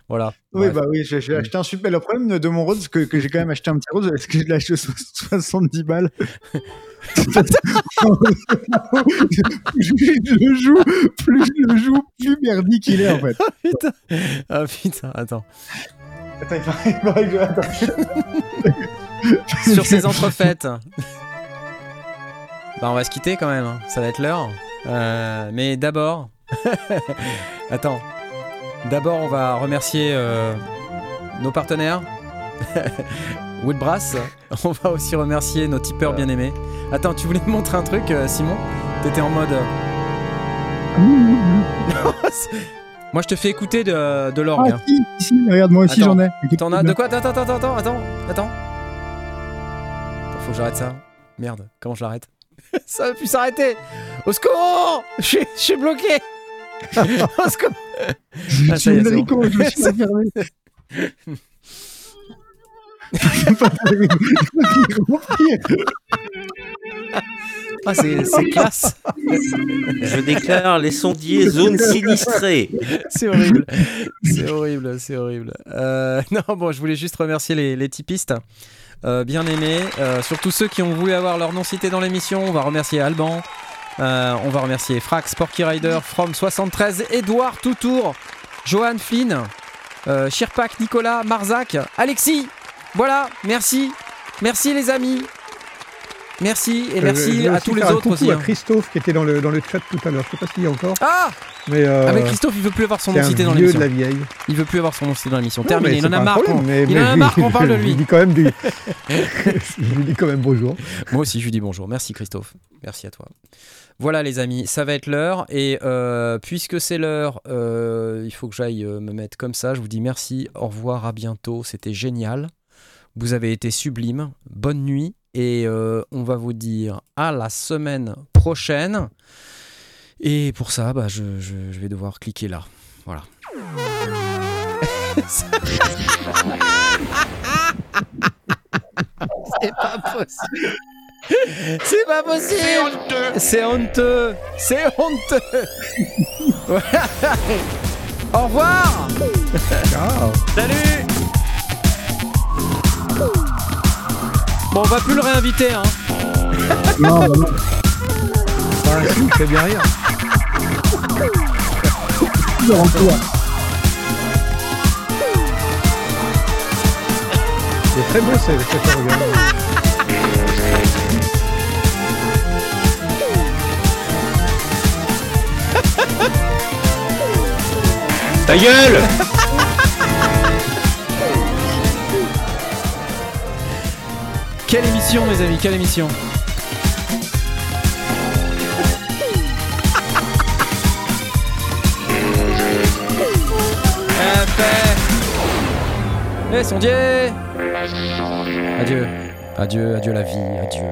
Voilà. Oui, Bref. bah oui, j'ai acheté un super. Le problème de mon Rhodes, c'est que, que j'ai quand même acheté un petit Rhodes, est-ce que je l'ai acheté so- 70 balles Plus je le joue, plus je le joue, plus merdique il est en fait. putain. Ah putain, attends. Attends, il paraît, il paraît que je- attends. Sur ces entrefaites. bah, on va se quitter quand même. hein. Ça va être l'heure. Euh, mais d'abord. Attends. D'abord, on va remercier euh, nos partenaires. Woodbrass. On va aussi remercier nos tipeurs bien aimés. Attends, tu voulais me montrer un truc, euh, Simon? T'étais en mode. euh, Moi, je te fais écouter de, de l'orgue. Ah, hein. si, si, regarde, moi aussi j'en ai. T'en as de quoi? Attends, attends, attends, attends. Attends, faut que j'arrête ça. Merde, comment je l'arrête Ça va plus s'arrêter Au secours Je suis- bloqué Au secours Je Ah, suis bon. je me suis enfermé. Ah, c'est c'est classe Je déclare les sondiers zone sinistrée. C'est horrible. C'est horrible, c'est horrible. Euh, non, bon, je voulais juste remercier les, les typistes. Euh, bien aimés. Euh, surtout ceux qui ont voulu avoir leur nom cité dans l'émission. On va remercier Alban. Euh, on va remercier Frax, Porky Rider, From73, Edouard Toutour, Johan Flynn, Shirpak, Nicolas, Marzac, Alexis. Voilà, merci. Merci les amis. Merci et Euh, merci à tous les autres coucou aussi. à hein. Christophe qui était dans le, dans le chat tout à l'heure. Je sais pas s'il y a encore. Ah Mais, euh, Ah Christophe il veut plus avoir son nom cité dans l'émission. de la vieille. Il veut plus avoir son nom cité dans l'émission. Terminé, il en a marre. problème, qu'on- mais- il mais en a marre qu'on parle de Je lui. lui dis quand même du. je lui dis quand même bonjour. Moi aussi je lui dis bonjour. Merci Christophe. Merci à toi. Voilà les amis, ça va être l'heure et euh, puisque c'est l'heure, il faut que j'aille me mettre comme ça. Je vous dis merci, au revoir, à bientôt. C'était génial. Vous avez été sublime. Bonne nuit et euh, on va vous dire à la semaine prochaine. Et pour ça, bah, je, je- je vais devoir cliquer là. Voilà. C'est pas possible. C'est pas possible. C'est honteux. C'est honteux. C'est honteux. Au revoir. Ciao. Salut. Bon, on va plus le réinviter, hein. Non, non, non. Ah, si, il fait bien rire. Toujours en toi. C'est très beau c'est- cet organe. Ta gueule Quelle émission, mes amis, quelle émission. Fait. Eh, sondier Adieu. Adieu, adieu la vie, adieu.